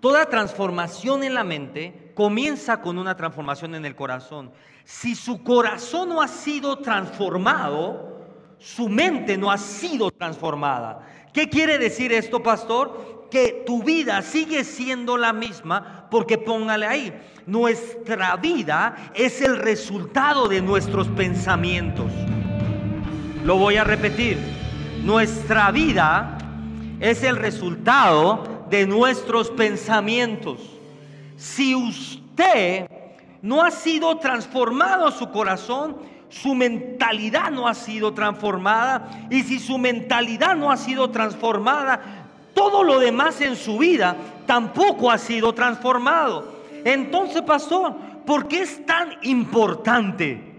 Toda transformación en la mente comienza con una transformación en el corazón. Si su corazón no ha sido transformado, su mente no ha sido transformada. ¿Qué quiere decir esto, pastor? Que tu vida sigue siendo la misma porque póngale ahí, nuestra vida es el resultado de nuestros pensamientos. Lo voy a repetir, nuestra vida es el resultado de nuestros pensamientos. Si usted no ha sido transformado su corazón, su mentalidad no ha sido transformada. Y si su mentalidad no ha sido transformada, todo lo demás en su vida tampoco ha sido transformado. Entonces, pastor, ¿por qué es tan importante?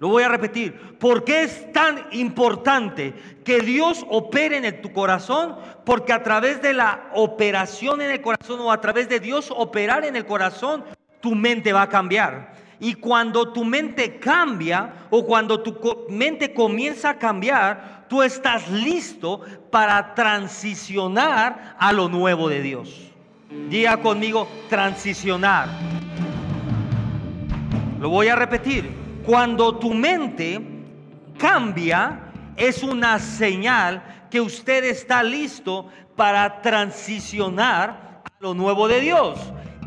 Lo voy a repetir. ¿Por qué es tan importante que Dios opere en tu corazón? Porque a través de la operación en el corazón o a través de Dios operar en el corazón, tu mente va a cambiar. Y cuando tu mente cambia o cuando tu mente comienza a cambiar, tú estás listo para transicionar a lo nuevo de Dios. Diga conmigo, transicionar. Lo voy a repetir cuando tu mente cambia, es una señal que usted está listo para transicionar a lo nuevo de Dios.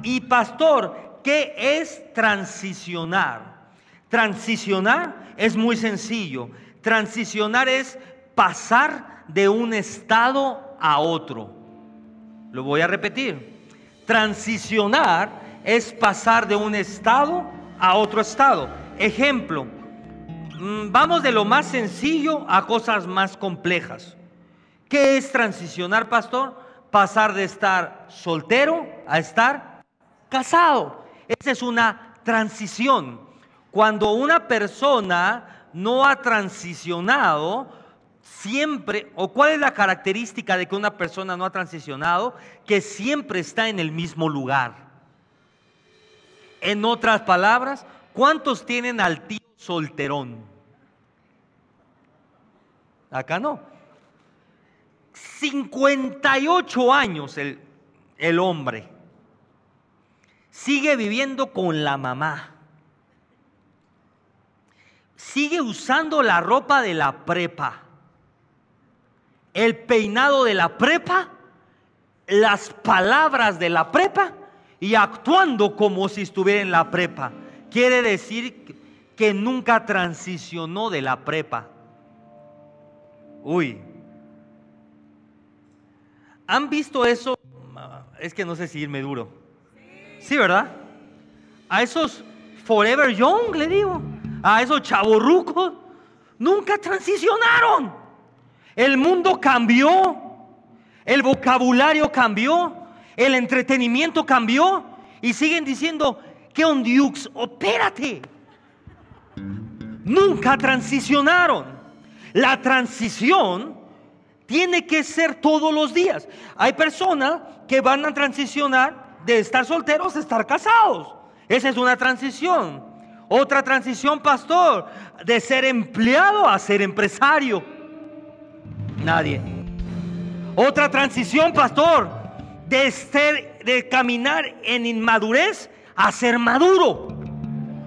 Y pastor, ¿qué es transicionar? Transicionar es muy sencillo. Transicionar es pasar de un estado a otro. Lo voy a repetir. Transicionar es pasar de un estado a otro estado. Ejemplo, mm, vamos de lo más sencillo a cosas más complejas. ¿Qué es transicionar, pastor? Pasar de estar soltero a estar casado. Esa es una transición. Cuando una persona no ha transicionado, siempre, o cuál es la característica de que una persona no ha transicionado, que siempre está en el mismo lugar. En otras palabras, ¿Cuántos tienen al tío solterón? Acá no. 58 años el, el hombre. Sigue viviendo con la mamá. Sigue usando la ropa de la prepa. El peinado de la prepa. Las palabras de la prepa. Y actuando como si estuviera en la prepa quiere decir que nunca transicionó de la prepa. Uy. ¿Han visto eso? Es que no sé si irme duro. Sí, ¿verdad? A esos Forever Young, le digo. A esos chavorrucos. Nunca transicionaron. El mundo cambió. El vocabulario cambió. El entretenimiento cambió. Y siguen diciendo, ¿Qué ondiux? Opérate. Nunca transicionaron. La transición tiene que ser todos los días. Hay personas que van a transicionar de estar solteros a estar casados. Esa es una transición. Otra transición, pastor, de ser empleado a ser empresario. Nadie. Otra transición, pastor, de, de caminar en inmadurez a ser maduro.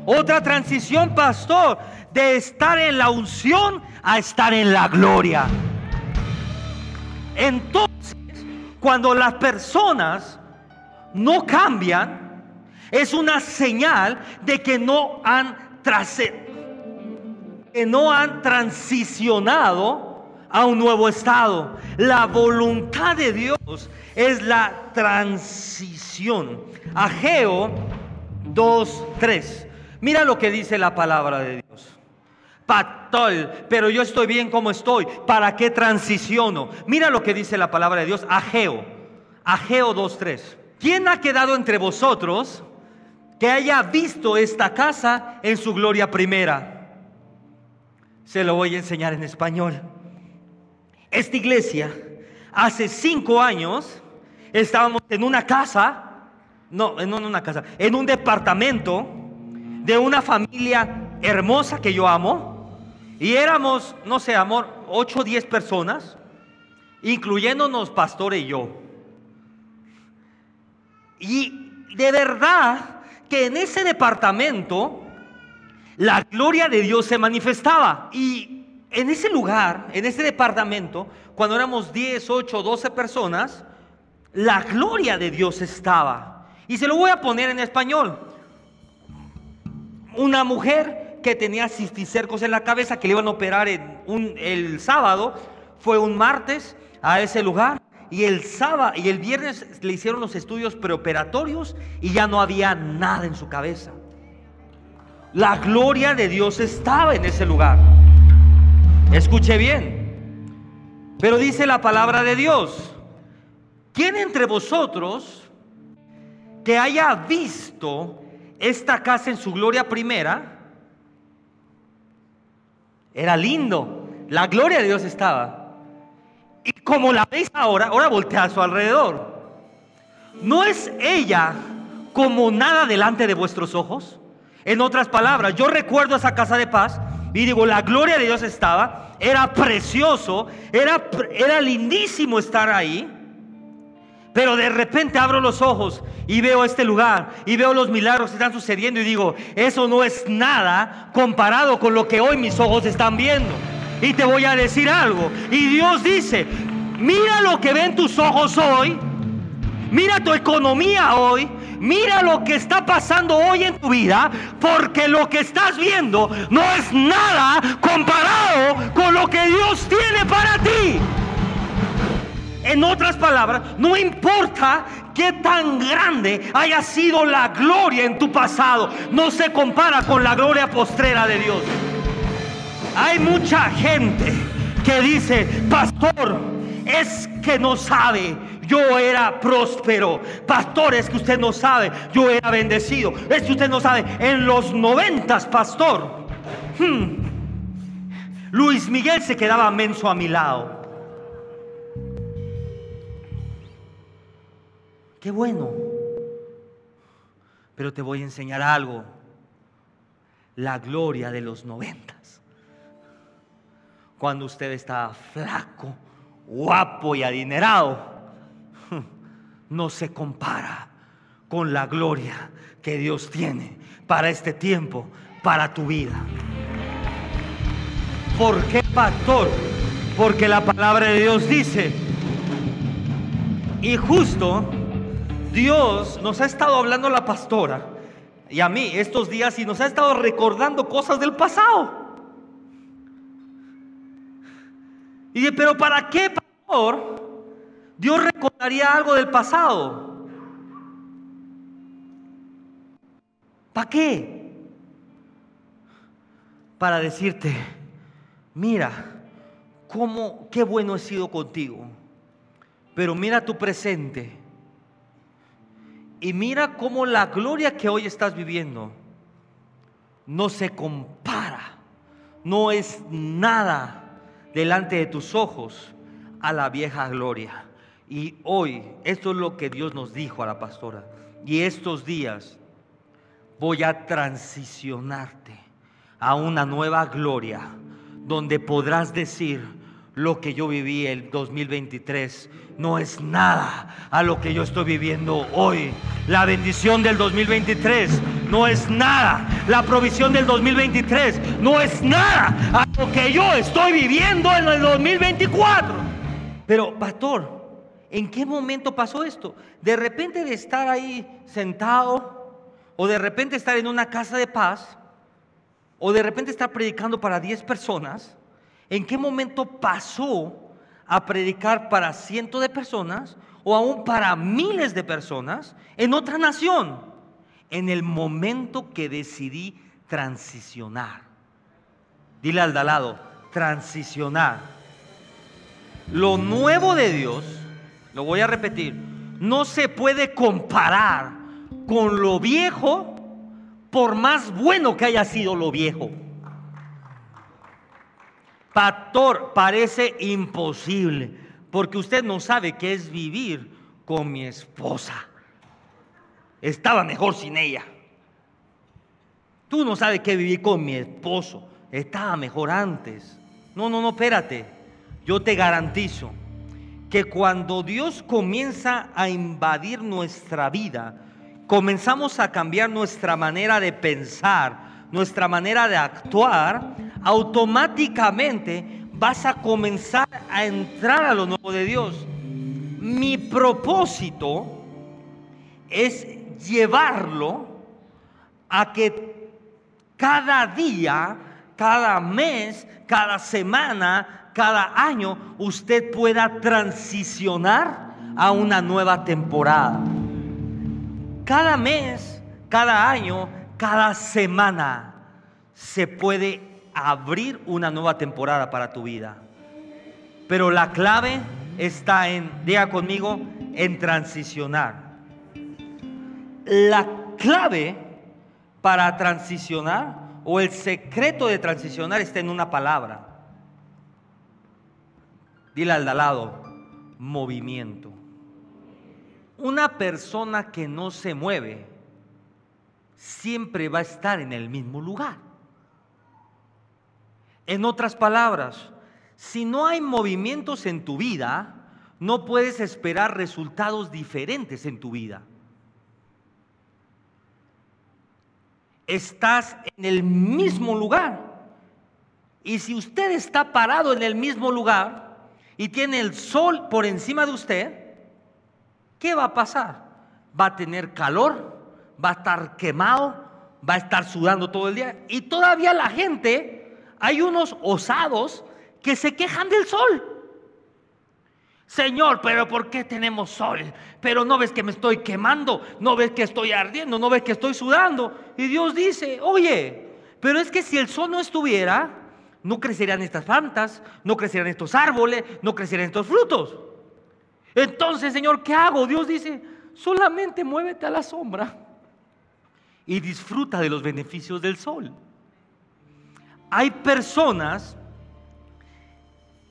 Otra transición, pastor, de estar en la unción a estar en la gloria. Entonces, cuando las personas no cambian, es una señal de que no han que no han transicionado a un nuevo estado. La voluntad de Dios es la transición. Ageo 2, 3. Mira lo que dice la palabra de Dios. Patol, pero yo estoy bien como estoy. ¿Para qué transiciono? Mira lo que dice la palabra de Dios. Ageo. Ageo 2, 3. ¿Quién ha quedado entre vosotros que haya visto esta casa en su gloria primera? Se lo voy a enseñar en español. Esta iglesia, hace cinco años, estábamos en una casa no, en una casa, en un departamento de una familia hermosa que yo amo. Y éramos, no sé, amor, 8 o 10 personas, incluyéndonos pastor y yo. Y de verdad que en ese departamento la gloria de Dios se manifestaba. Y en ese lugar, en ese departamento, cuando éramos 10, 8, 12 personas, la gloria de Dios estaba. Y se lo voy a poner en español. Una mujer que tenía cisticercos en la cabeza, que le iban a operar el sábado, fue un martes a ese lugar. Y el sábado y el viernes le hicieron los estudios preoperatorios y ya no había nada en su cabeza. La gloria de Dios estaba en ese lugar. Escuche bien. Pero dice la palabra de Dios. ¿Quién entre vosotros que haya visto esta casa en su gloria primera? Era lindo. La gloria de Dios estaba. Y como la veis ahora, ahora voltea a su alrededor. ¿No es ella como nada delante de vuestros ojos? En otras palabras, yo recuerdo esa casa de paz y digo, la gloria de Dios estaba, era precioso, era, era lindísimo estar ahí. Pero de repente abro los ojos y veo este lugar y veo los milagros que están sucediendo y digo, eso no es nada comparado con lo que hoy mis ojos están viendo. Y te voy a decir algo. Y Dios dice, mira lo que ven tus ojos hoy, mira tu economía hoy, Mira lo que está pasando hoy en tu vida, porque lo que estás viendo no es nada comparado con lo que Dios tiene para ti. En otras palabras, no importa qué tan grande haya sido la gloria en tu pasado, no se compara con la gloria postrera de Dios. Hay mucha gente que dice, pastor, es que no sabe yo era próspero. Pastores que usted no sabe, yo era bendecido. Es que usted no sabe, en los noventas, pastor, hmm, Luis Miguel se quedaba menso a mi lado. Qué bueno. Pero te voy a enseñar algo. La gloria de los noventas. Cuando usted estaba flaco, guapo y adinerado no se compara con la gloria que Dios tiene para este tiempo, para tu vida. ¿Por qué, pastor? Porque la palabra de Dios dice, y justo Dios nos ha estado hablando la pastora y a mí estos días y nos ha estado recordando cosas del pasado. Y dice, pero ¿para qué, pastor? Dios recordaría algo del pasado. ¿Para qué? Para decirte, mira, cómo, qué bueno he sido contigo. Pero mira tu presente. Y mira cómo la gloria que hoy estás viviendo no se compara, no es nada delante de tus ojos a la vieja gloria. Y hoy, esto es lo que Dios nos dijo a la pastora. Y estos días voy a transicionarte a una nueva gloria donde podrás decir lo que yo viví el 2023 no es nada a lo que yo estoy viviendo hoy. La bendición del 2023 no es nada. La provisión del 2023 no es nada a lo que yo estoy viviendo en el 2024. Pero, pastor, ¿En qué momento pasó esto? De repente de estar ahí sentado, o de repente estar en una casa de paz, o de repente estar predicando para 10 personas, ¿en qué momento pasó a predicar para cientos de personas o aún para miles de personas en otra nación? En el momento que decidí transicionar. Dile al de lado, transicionar. Lo nuevo de Dios lo voy a repetir, no se puede comparar con lo viejo por más bueno que haya sido lo viejo. Pastor, parece imposible, porque usted no sabe qué es vivir con mi esposa. Estaba mejor sin ella. Tú no sabes qué vivir con mi esposo. estaba mejor antes. No, no, no, espérate. Yo te garantizo que cuando Dios comienza a invadir nuestra vida, comenzamos a cambiar nuestra manera de pensar, nuestra manera de actuar, automáticamente vas a comenzar a entrar a lo nuevo de Dios. Mi propósito es llevarlo a que cada día, cada mes, cada semana, cada año, usted pueda transicionar a una nueva temporada. Cada mes, cada año, cada semana se puede abrir una nueva temporada para tu vida. Pero la clave está en, diga conmigo, en transicionar. La clave para transicionar o el secreto de transicionar está en una palabra. Dile al de lado, movimiento. Una persona que no se mueve siempre va a estar en el mismo lugar. En otras palabras, si no hay movimientos en tu vida, no puedes esperar resultados diferentes en tu vida. Estás en el mismo lugar. Y si usted está parado en el mismo lugar y tiene el sol por encima de usted, ¿qué va a pasar? Va a tener calor, va a estar quemado, va a estar sudando todo el día. Y todavía la gente, hay unos osados que se quejan del sol. Señor, pero ¿por qué tenemos sol? Pero no ves que me estoy quemando, no ves que estoy ardiendo, no ves que estoy sudando. Y Dios dice, oye, pero es que si el sol no estuviera, no crecerían estas plantas, no crecerían estos árboles, no crecerían estos frutos. Entonces, Señor, ¿qué hago? Dios dice, solamente muévete a la sombra y disfruta de los beneficios del sol. Hay personas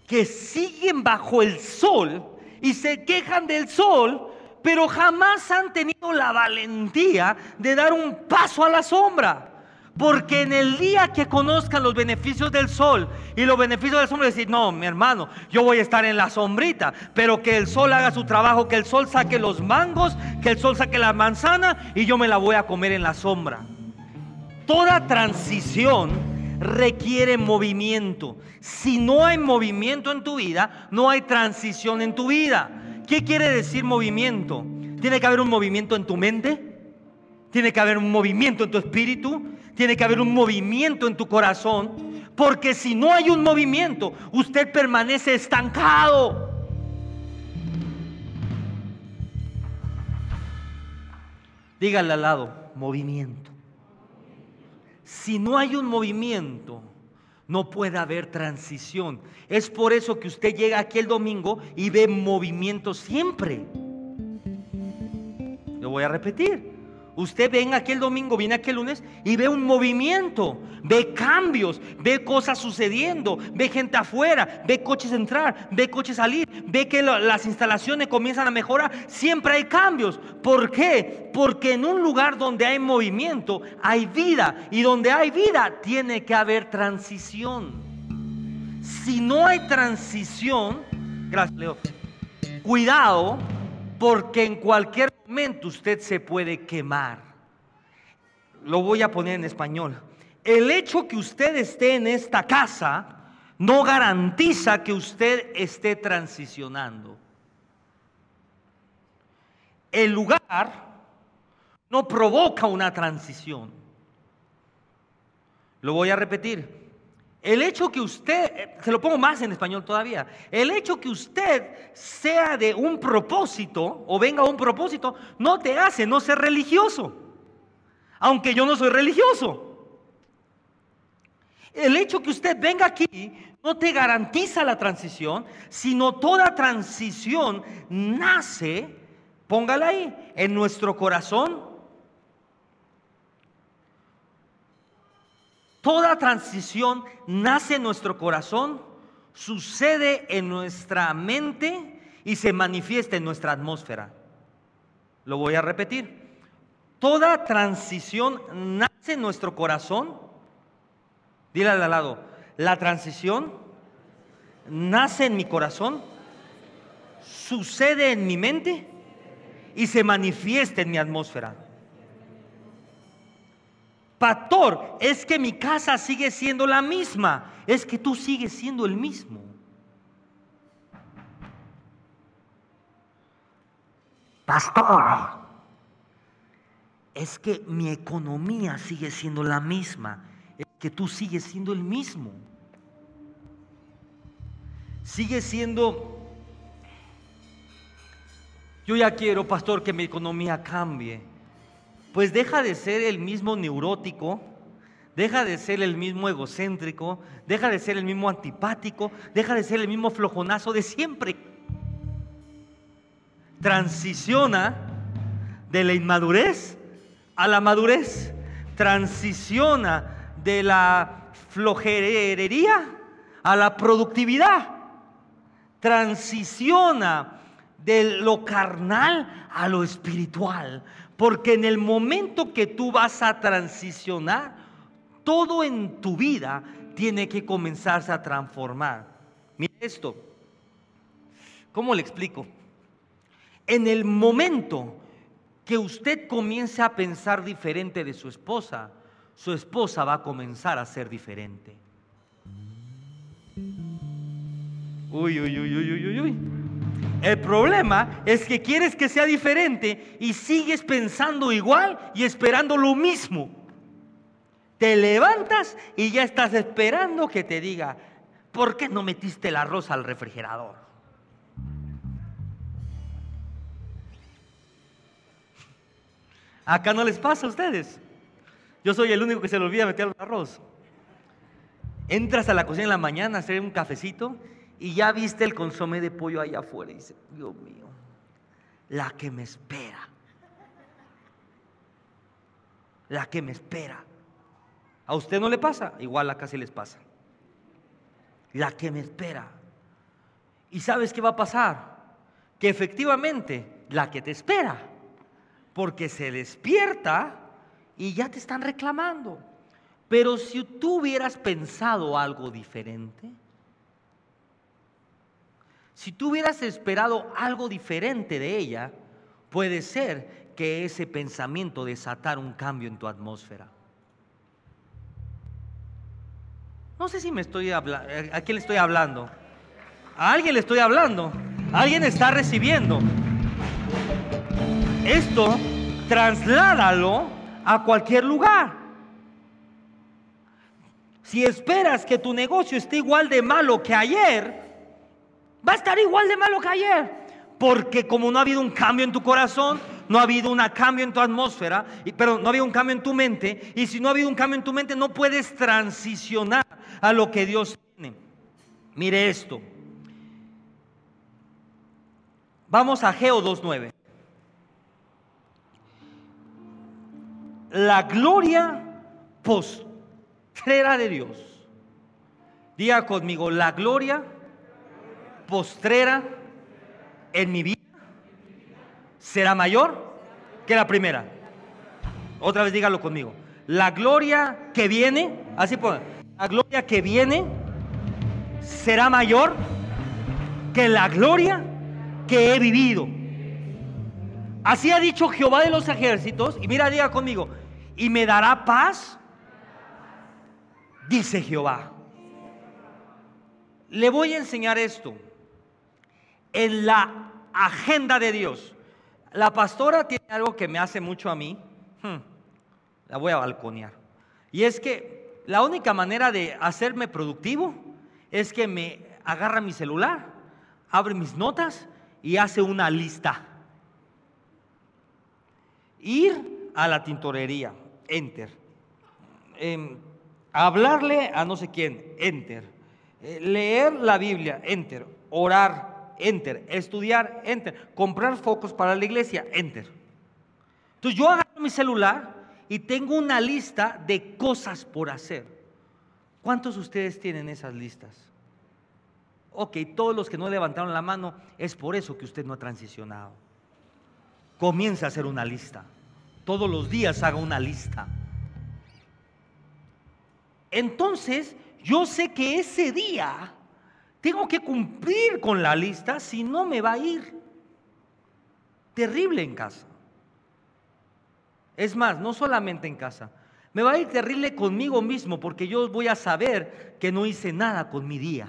que siguen bajo el sol y se quejan del sol, pero jamás han tenido la valentía de dar un paso a la sombra. Porque en el día que conozcan los beneficios del sol y los beneficios del sombra, decir, no, mi hermano, yo voy a estar en la sombrita, pero que el sol haga su trabajo, que el sol saque los mangos, que el sol saque la manzana y yo me la voy a comer en la sombra. Toda transición requiere movimiento. Si no hay movimiento en tu vida, no hay transición en tu vida. ¿Qué quiere decir movimiento? Tiene que haber un movimiento en tu mente, tiene que haber un movimiento en tu espíritu, tiene que haber un movimiento en tu corazón, porque si no hay un movimiento, usted permanece estancado. Dígale al lado, movimiento. Si no hay un movimiento, no puede haber transición. Es por eso que usted llega aquí el domingo y ve movimiento siempre. Lo voy a repetir. Usted venga aquí el domingo, viene aquí el lunes y ve un movimiento, ve cambios, ve cosas sucediendo, ve gente afuera, ve coches entrar, ve coches salir, ve que las instalaciones comienzan a mejorar. Siempre hay cambios. ¿Por qué? Porque en un lugar donde hay movimiento hay vida y donde hay vida tiene que haber transición. Si no hay transición, gracias Leo, cuidado porque en cualquier momento usted se puede quemar. Lo voy a poner en español. El hecho que usted esté en esta casa no garantiza que usted esté transicionando. El lugar no provoca una transición. Lo voy a repetir. El hecho que usted, eh, se lo pongo más en español todavía, el hecho que usted sea de un propósito o venga a un propósito no te hace no ser religioso, aunque yo no soy religioso. El hecho que usted venga aquí no te garantiza la transición, sino toda transición nace, póngala ahí, en nuestro corazón Toda transición nace en nuestro corazón, sucede en nuestra mente y se manifiesta en nuestra atmósfera. Lo voy a repetir. Toda transición nace en nuestro corazón, Dile al lado, la transición nace en mi corazón, sucede en mi mente y se manifiesta en mi atmósfera. Pastor, es que mi casa sigue siendo la misma, es que tú sigues siendo el mismo. Pastor, es que mi economía sigue siendo la misma, es que tú sigues siendo el mismo. Sigue siendo, yo ya quiero, pastor, que mi economía cambie. Pues deja de ser el mismo neurótico, deja de ser el mismo egocéntrico, deja de ser el mismo antipático, deja de ser el mismo flojonazo de siempre. Transiciona de la inmadurez a la madurez, transiciona de la flojerería a la productividad, transiciona de lo carnal a lo espiritual, porque en el momento que tú vas a transicionar, todo en tu vida tiene que comenzarse a transformar. Mira esto, ¿cómo le explico? En el momento que usted comience a pensar diferente de su esposa, su esposa va a comenzar a ser diferente. Uy, uy, uy, uy, uy, uy. El problema es que quieres que sea diferente y sigues pensando igual y esperando lo mismo. Te levantas y ya estás esperando que te diga, ¿por qué no metiste el arroz al refrigerador? Acá no les pasa a ustedes. Yo soy el único que se le olvida meter el arroz. Entras a la cocina en la mañana a hacer un cafecito y ya viste el consomé de pollo allá afuera y dice, Dios mío, la que me espera. La que me espera. ¿A usted no le pasa? Igual acá sí les pasa. La que me espera. ¿Y sabes qué va a pasar? Que efectivamente la que te espera porque se despierta y ya te están reclamando. Pero si tú hubieras pensado algo diferente, si tú hubieras esperado algo diferente de ella, puede ser que ese pensamiento desatara un cambio en tu atmósfera. No sé si me estoy hablando, ¿a quién le estoy hablando? A alguien le estoy hablando, alguien está recibiendo. Esto trasládalo a cualquier lugar. Si esperas que tu negocio esté igual de malo que ayer, va a estar igual de malo que ayer. Porque como no ha habido un cambio en tu corazón, no ha habido un cambio en tu atmósfera, pero no ha habido un cambio en tu mente, y si no ha habido un cambio en tu mente, no puedes transicionar a lo que Dios tiene. Mire esto. Vamos a Geo 2.9. la gloria postrera de Dios. Diga conmigo, la gloria postrera en mi vida será mayor que la primera. Otra vez dígalo conmigo. La gloria que viene, así pues, la gloria que viene será mayor que la gloria que he vivido. Así ha dicho Jehová de los ejércitos. Y mira, diga conmigo, y me dará paz, dice Jehová. Le voy a enseñar esto. En la agenda de Dios. La pastora tiene algo que me hace mucho a mí. Hmm, la voy a balconear. Y es que la única manera de hacerme productivo es que me agarra mi celular, abre mis notas y hace una lista. Ir a la tintorería, enter. Em, hablarle a no sé quién, enter. Eh, leer la Biblia, enter. Orar, enter. Estudiar, enter. Comprar focos para la iglesia, enter. Entonces yo agarro mi celular y tengo una lista de cosas por hacer. ¿Cuántos de ustedes tienen esas listas? Ok, todos los que no levantaron la mano, es por eso que usted no ha transicionado. Comienza a hacer una lista. Todos los días haga una lista. entonces yo sé que ese día tengo que cumplir con la lista, si no me va a ir terrible en casa. Es más, no solamente en casa, me va a ir terrible conmigo mismo porque yo voy a saber que no hice nada con mi día.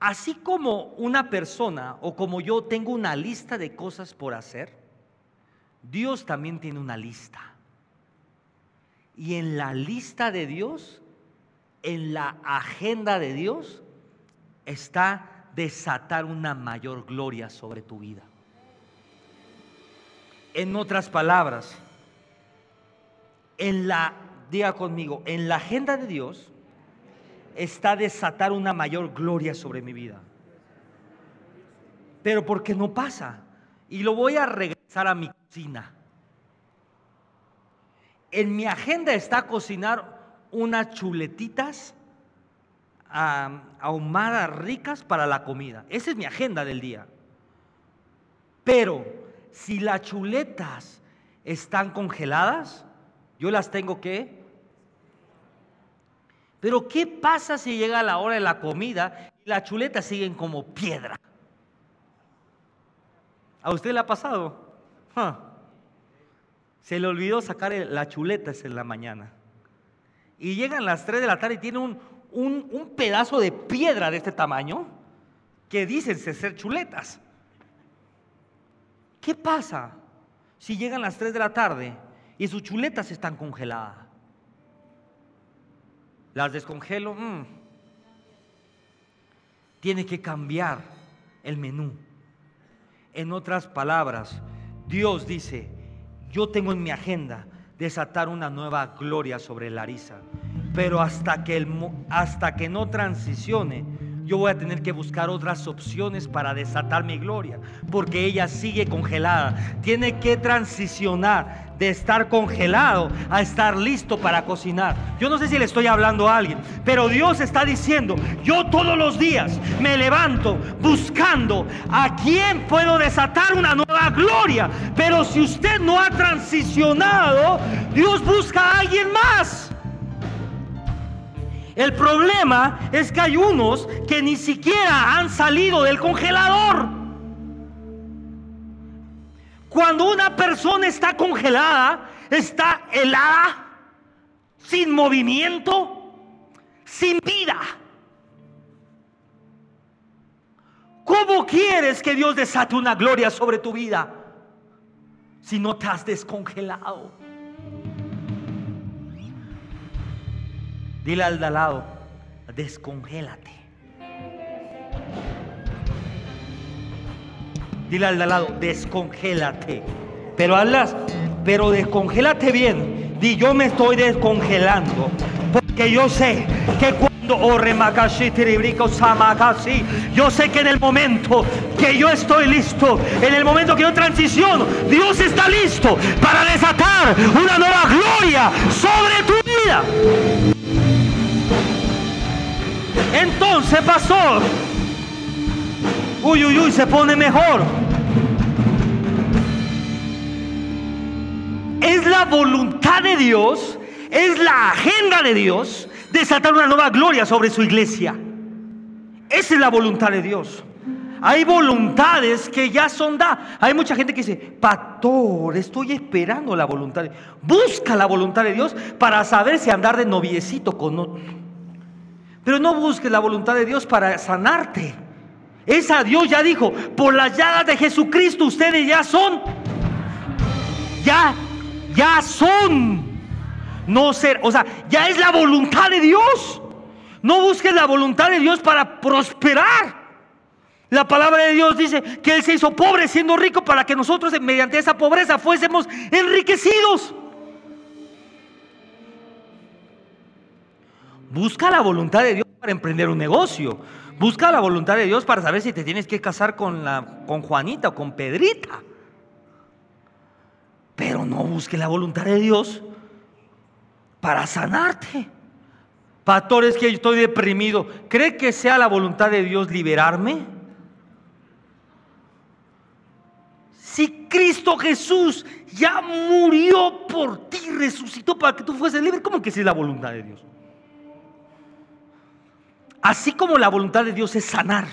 Así como una persona o como yo tengo una lista de cosas por hacer, Dios también tiene una lista. Y en la lista de Dios, en la agenda de Dios, está desatar una mayor gloria sobre tu vida. En otras palabras, en la, diga conmigo, en la agenda de Dios está desatar una mayor gloria sobre mi vida. Pero porque no pasa. Y lo voy a regresar a mi cocina. En mi agenda está cocinar unas chuletitas ahumadas ricas para la comida. Esa es mi agenda del día. Pero si las chuletas están congeladas, yo las tengo que... Pero ¿qué pasa si llega la hora de la comida y las chuletas siguen como piedra? ¿A usted le ha pasado? Se le olvidó sacar las chuletas en la mañana. Y llegan las 3 de la tarde y tiene un, un, pedazo de piedra de este tamaño que dicen ser chuletas. ¿Qué pasa si llegan las 3 de la tarde y sus chuletas están congeladas. Las descongelo. Mm. Tiene que cambiar el menú. En otras palabras, Dios dice, yo tengo en mi agenda desatar una nueva gloria sobre Larisa, pero hasta que, el, hasta que no transicione, yo voy a tener que buscar otras opciones para desatar mi gloria, porque ella sigue congelada. Tiene que transicionar de estar congelado a estar listo para cocinar. Yo no sé si le estoy hablando a alguien, pero Dios está diciendo, yo todos los días me levanto buscando a quién puedo desatar una nueva gloria. Pero si usted no ha transicionado, Dios busca a alguien más. El problema es que hay unos que ni siquiera han salido del congelador. Cuando una persona está congelada, está helada, sin movimiento, sin vida. ¿Cómo quieres que Dios desate una gloria sobre tu vida si no te has descongelado? Dile al de al lado, descongélate. Dile al lado, descongélate. Pero hablas, pero descongélate bien. Di, yo me estoy descongelando. Porque yo sé que cuando oh, yo sé que en el momento que yo estoy listo, en el momento que yo transiciono, Dios está listo para desatar una nueva gloria sobre tu vida. Entonces, pasó uy, uy, uy, se pone mejor. Es la voluntad de Dios, es la agenda de Dios desatar una nueva gloria sobre su iglesia. Esa es la voluntad de Dios. Hay voluntades que ya son da. Hay mucha gente que dice, pastor, estoy esperando la voluntad. De... Busca la voluntad de Dios para saber si andar de noviecito con pero no busques la voluntad de Dios para sanarte. Esa Dios ya dijo, por las llagas de Jesucristo ustedes ya son. Ya, ya son. No ser, o sea, ya es la voluntad de Dios. No busques la voluntad de Dios para prosperar. La palabra de Dios dice que Él se hizo pobre siendo rico para que nosotros mediante esa pobreza fuésemos enriquecidos. Busca la voluntad de Dios para emprender un negocio. Busca la voluntad de Dios para saber si te tienes que casar con, la, con Juanita o con Pedrita. Pero no busque la voluntad de Dios para sanarte. Pastor, es que yo estoy deprimido. ¿Cree que sea la voluntad de Dios liberarme? Si Cristo Jesús ya murió por ti, resucitó para que tú fueses libre, ¿cómo que si es la voluntad de Dios? Así como la voluntad de Dios es sanar,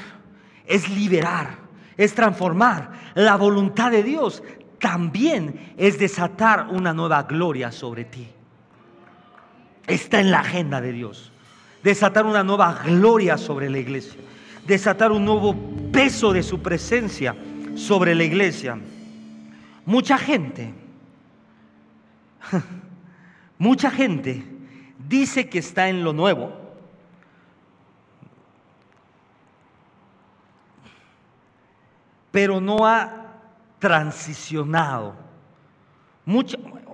es liberar, es transformar, la voluntad de Dios también es desatar una nueva gloria sobre ti. Está en la agenda de Dios. Desatar una nueva gloria sobre la iglesia. Desatar un nuevo peso de su presencia sobre la iglesia. Mucha gente, mucha gente dice que está en lo nuevo. Pero no ha transicionado.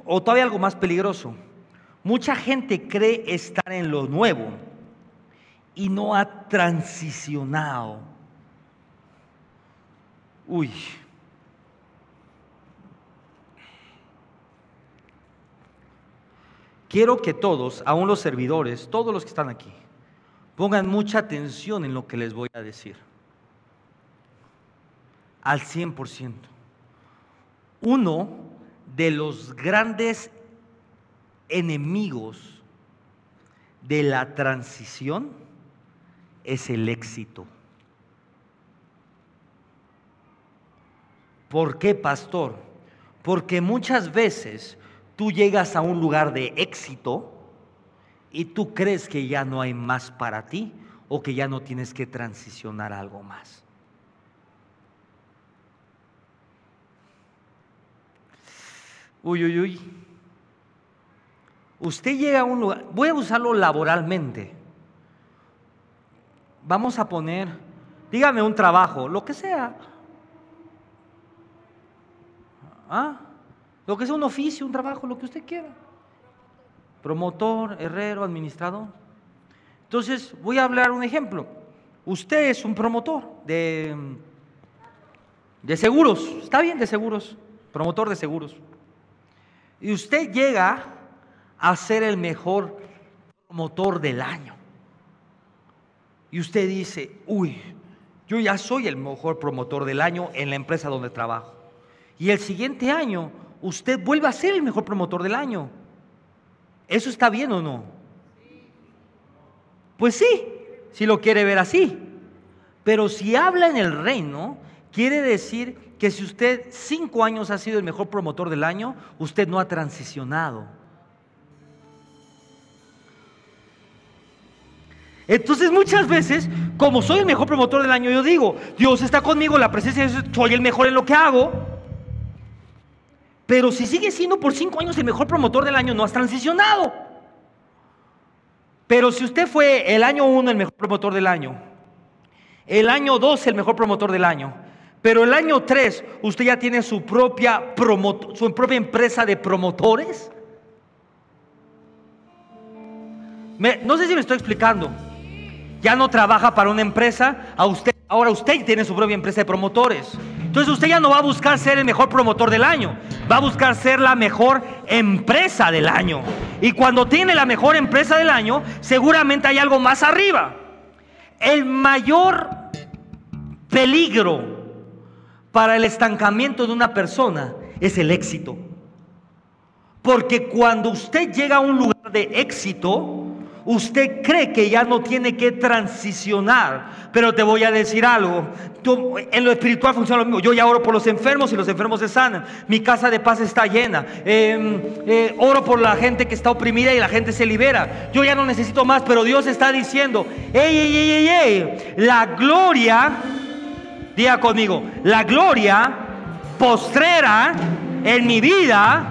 O todavía algo más peligroso. Mucha gente cree estar en lo nuevo y no ha transicionado. Uy. Quiero que todos, aún los servidores, todos los que están aquí, pongan mucha atención en lo que les voy a decir. Al 100%. Uno de los grandes enemigos de la transición es el éxito. ¿Por qué, pastor? Porque muchas veces tú llegas a un lugar de éxito y tú crees que ya no hay más para ti o que ya no tienes que transicionar algo más. Uy, uy, uy. Usted llega a un lugar, voy a usarlo laboralmente. Vamos a poner, dígame un trabajo, lo que sea. ¿Ah? Lo que sea un oficio, un trabajo, lo que usted quiera. Promotor, herrero, administrador. Entonces, voy a hablar un ejemplo. Usted es un promotor de, de seguros, está bien de seguros, promotor de seguros. Y usted llega a ser el mejor promotor del año. Y usted dice, uy, yo ya soy el mejor promotor del año en la empresa donde trabajo. Y el siguiente año usted vuelve a ser el mejor promotor del año. ¿Eso está bien o no? Pues sí, si lo quiere ver así. Pero si habla en el reino, quiere decir que si usted cinco años ha sido el mejor promotor del año, usted no ha transicionado. Entonces muchas veces, como soy el mejor promotor del año, yo digo, Dios está conmigo, la presencia de Dios, soy el mejor en lo que hago. Pero si sigues siendo por cinco años el mejor promotor del año, no has transicionado. Pero si usted fue el año uno el mejor promotor del año, el año dos el mejor promotor del año, pero el año tres usted ya tiene su propia, su propia empresa de promotores. no sé si me estoy explicando. Ya no trabaja para una empresa, ahora usted tiene su propia empresa de promotores. Entonces usted ya no va a buscar ser el mejor promotor del año, va a buscar ser la mejor empresa del año. Y cuando tiene la mejor empresa del año, seguramente hay algo más arriba. El mayor peligro para el estancamiento de una persona es el éxito. Porque cuando usted llega a un lugar de éxito, usted cree que ya no tiene que transicionar. Pero te voy a decir algo. en lo espiritual funciona lo mismo. Yo ya oro por los enfermos y los enfermos se sanan. Mi casa de paz está llena. Em, eh, oro por la gente que está oprimida y la gente se libera. Yo ya no necesito más, pero Dios está diciendo, ey, ey, ey, ey, ey, la gloria, diga conmigo, la gloria postrera en mi vida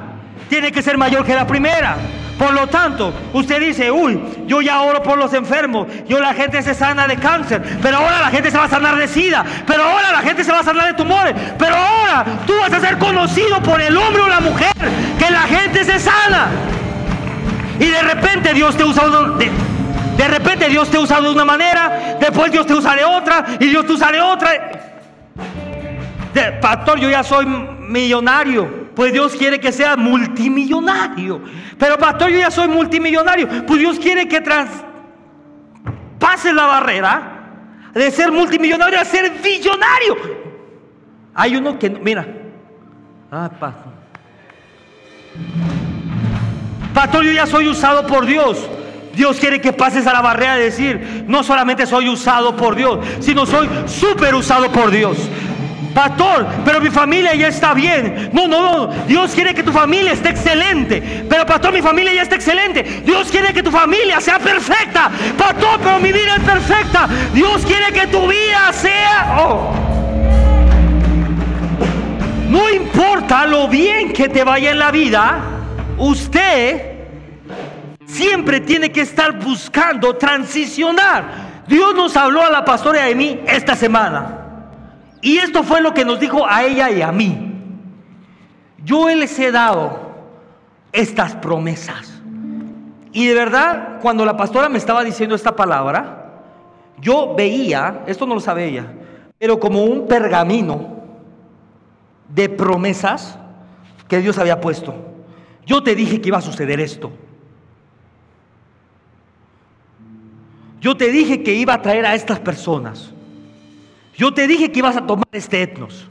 tiene que ser mayor que la primera. Por lo tanto, usted dice, uy, yo ya oro por los enfermos, yo la gente se sana de cáncer, pero ahora la gente se va a sanar de sida, pero ahora la gente se va a sanar de tumores, pero ahora tú vas a ser conocido por el hombre o la mujer, que la gente se sana. Y de repente Dios te usa de, de repente Dios te usa de una manera, después Dios te usa de otra, y Dios te usa de otra. Pastor, yo ya soy millonario. Pues Dios quiere que sea multimillonario. Pero pastor, yo ya soy multimillonario. Pues Dios quiere que pase la barrera de ser multimillonario a ser billonario. Hay uno que, mira, Ah, pastor. Pastor, yo ya soy usado por Dios. Dios quiere que pases a la barrera de decir, no solamente soy usado por Dios, sino soy súper usado por Dios. Pastor, pero mi familia ya está bien. No, no, no. Dios quiere que tu familia esté excelente. Pero pastor, mi familia ya está excelente. Dios quiere que tu familia sea perfecta. Pastor, pero mi vida es perfecta. Dios quiere que tu vida sea... Oh. No importa lo bien que te vaya en la vida, usted siempre tiene que estar buscando transicionar. Dios nos habló a la pastora a mí esta semana. Y esto fue lo que nos dijo a ella y a mí. Yo les he dado estas promesas. Y de verdad, cuando la pastora me estaba diciendo esta palabra, yo veía, esto no lo sabe ella, pero como un pergamino de promesas que Dios había puesto. Yo te dije que iba a suceder esto. Yo te dije que iba a traer a estas personas. Yo te dije que ibas a tomar este etnos.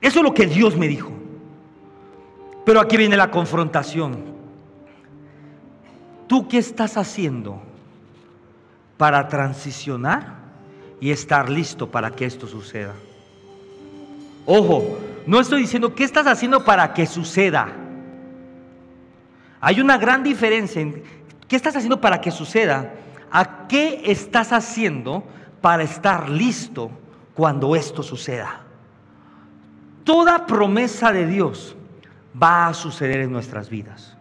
Eso es lo que Dios me dijo. Pero aquí viene la confrontación. ¿Tú qué estás haciendo para transicionar y estar listo para que esto suceda? Ojo, no estoy diciendo qué estás haciendo para que suceda. Hay una gran diferencia en qué estás haciendo para que suceda, a qué estás haciendo para estar listo cuando esto suceda. Toda promesa de Dios va a suceder en nuestras vidas.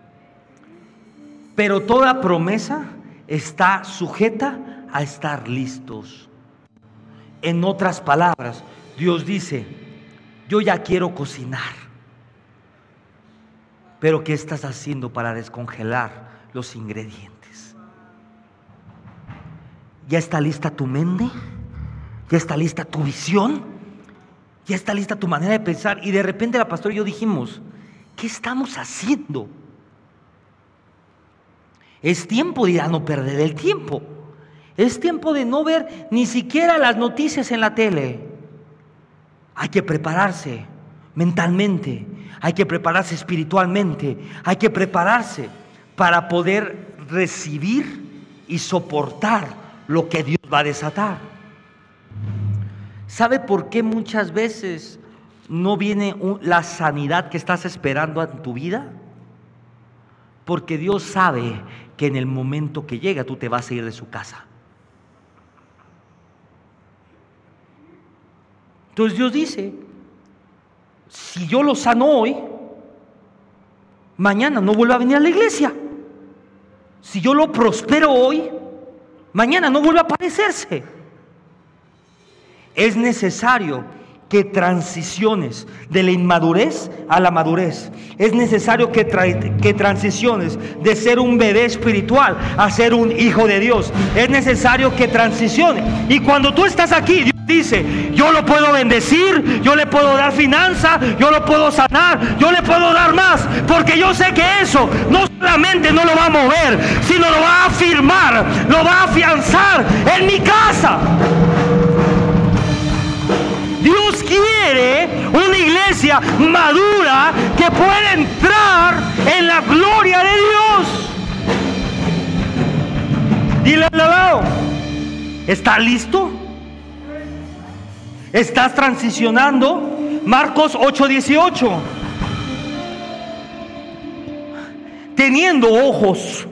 Pero toda promesa está sujeta a estar listos. En otras palabras, Dios dice, yo ya quiero cocinar. Pero ¿qué estás haciendo para descongelar los ingredientes? ¿Ya está lista tu mente? ¿Ya está lista tu visión? ¿Ya está lista tu manera de pensar? Y de repente la pastora y yo dijimos, ¿qué estamos haciendo? Es tiempo de ya no perder el tiempo. Es tiempo de no ver ni siquiera las noticias en la tele. Hay que prepararse mentalmente, hay que prepararse espiritualmente, hay que prepararse para poder recibir y soportar lo que Dios va a desatar. ¿Sabe por qué muchas veces no viene la sanidad que estás esperando en tu vida? Porque Dios sabe que en el momento que llega tú te vas a ir de su casa. Entonces Dios dice, si yo lo sano hoy, mañana no vuelva a venir a la iglesia. Si yo lo prospero hoy, Mañana no vuelve a aparecerse. Es necesario que transiciones de la inmadurez a la madurez. Es necesario que, que, transiciones de ser un bebé espiritual a ser un hijo de Dios. Es necesario que transicione. Y cuando tú estás aquí, Dios dice, yo lo puedo bendecir, yo le puedo dar finanza, yo lo puedo sanar, yo le puedo dar más, porque yo sé que eso no solamente no lo va a mover, sino lo va a afirmar, lo va a afianzar en mi casa. Dios quiere una iglesia madura que pueda entrar en la gloria de Dios. Dile al lado, ¿está listo? ¿Estás transicionando? Marcos 8:18. Teniendo ojos,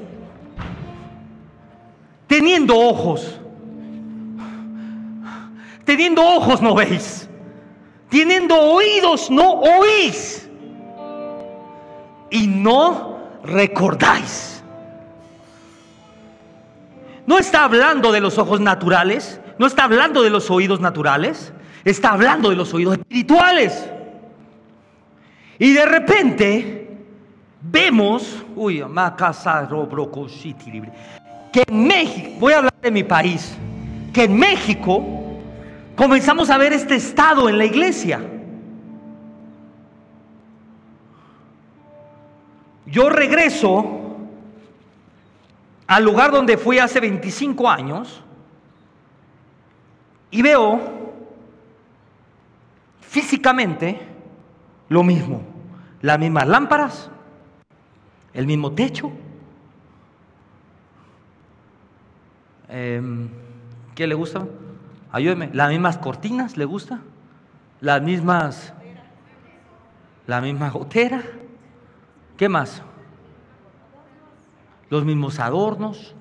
teniendo ojos, teniendo ojos no veis, teniendo oídos no oís y no recordáis. No está hablando de los ojos naturales, no está hablando de los oídos naturales, está hablando de los oídos espirituales. Y de repente vemos, uy, que en México, voy a hablar de mi país, que en México comenzamos a ver este estado en la iglesia. Yo regreso al lugar donde fui hace 25 años y veo físicamente lo mismo. Las mismas lámparas, el mismo techo. Em, ¿Qué le gusta? Ayúdeme. ¿Las mismas cortinas le gusta? ¿Las mismas? ¿La misma gotera? ¿Qué más? Los mismos adornos.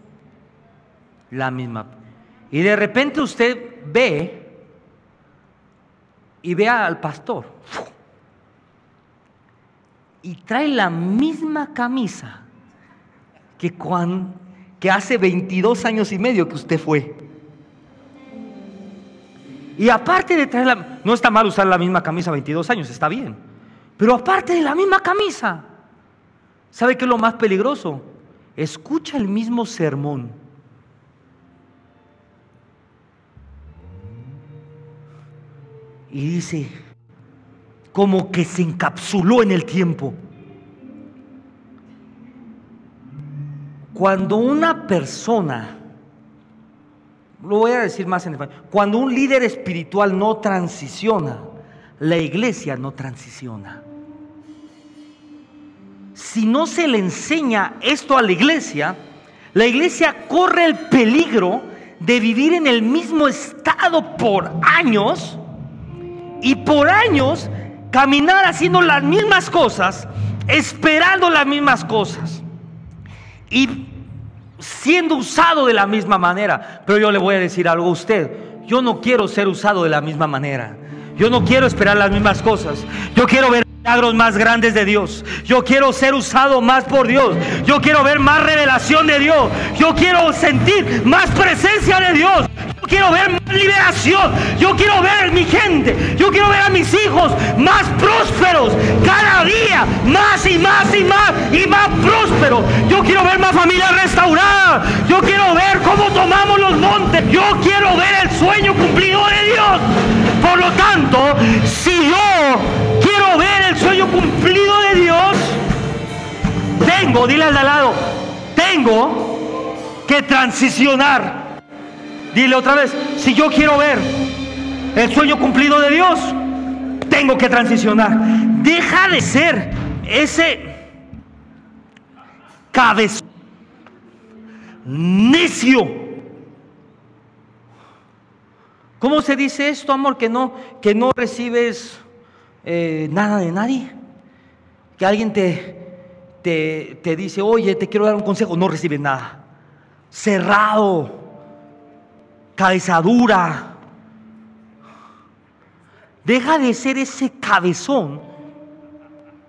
La misma. Y de repente usted ve y ve al pastor y trae la misma camisa que, cuando, que hace 22 años y medio que usted fue. Y aparte de traer la... No está mal usar la misma camisa 22 años, está bien. Pero aparte de la misma camisa, ¿sabe qué es lo más peligroso? Escucha el mismo sermón. Y dice, como que se encapsuló en el tiempo. Cuando una persona, lo voy a decir más en español, cuando un líder espiritual no transiciona, la iglesia no transiciona. Si no se le enseña esto a la iglesia, la iglesia corre el peligro de vivir en el mismo estado por años y por años caminar haciendo las mismas cosas, esperando las mismas cosas y siendo usado de la misma manera. Pero yo le voy a decir algo a usted, yo no quiero ser usado de la misma manera. Yo no quiero esperar las mismas cosas. Yo quiero ver milagros más grandes de Dios. Yo quiero ser usado más por Dios. Yo quiero ver más revelación de Dios. Yo quiero sentir más presencia de Dios. Quiero ver liberación. Yo quiero ver mi gente. Yo quiero ver a mis hijos más prósperos. Cada día más y más y más y más prósperos. Yo quiero ver más familias restauradas. Yo quiero ver cómo tomamos los montes. Yo quiero ver el sueño cumplido de Dios. Por lo tanto, si yo quiero ver el sueño cumplido de Dios, tengo, dile al de al lado, tengo que transicionar. Dile otra vez, si yo quiero ver el sueño cumplido de Dios, tengo que transicionar. Deja de ser ese cabezón necio ¿Cómo se dice esto, amor? Que no, que no recibes eh, nada de nadie. Que alguien te, te, te dice, oye, te quiero dar un consejo, no recibes nada. Cerrado, cabezadura. Deja de ser ese cabezón.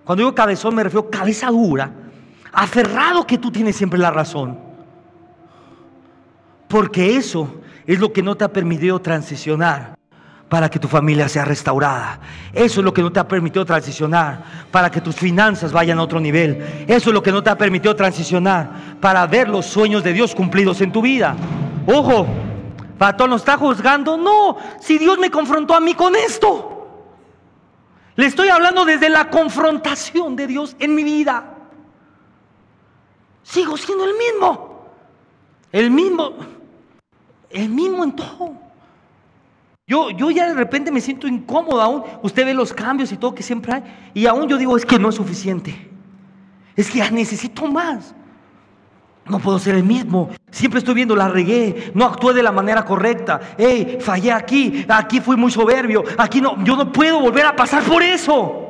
Cuando digo cabezón me refiero a cabeza dura, aferrado que tú tienes siempre la razón. Porque eso es lo que no te ha permitido transicionar para que tu familia sea restaurada. Eso es lo que no te ha permitido transicionar para que tus finanzas vayan a otro nivel. Eso es lo que no te ha permitido transicionar para ver los sueños de Dios cumplidos en tu vida. Ojo, ¿Pato nos está juzgando? No, si Dios me confrontó a mí con esto. Le estoy hablando desde la confrontación de Dios en mi vida. Sigo siendo el mismo. El mismo el mismo en todo. Yo, yo ya de repente me siento incómodo aún. Usted ve los cambios y todo que siempre hay. Y aún yo digo, es que no es suficiente. Es que necesito más. No puedo ser el mismo. Siempre estoy viendo, la regué, no actué de la manera correcta. Hey, fallé aquí, aquí fui muy soberbio. Aquí no, yo no puedo volver a pasar por eso.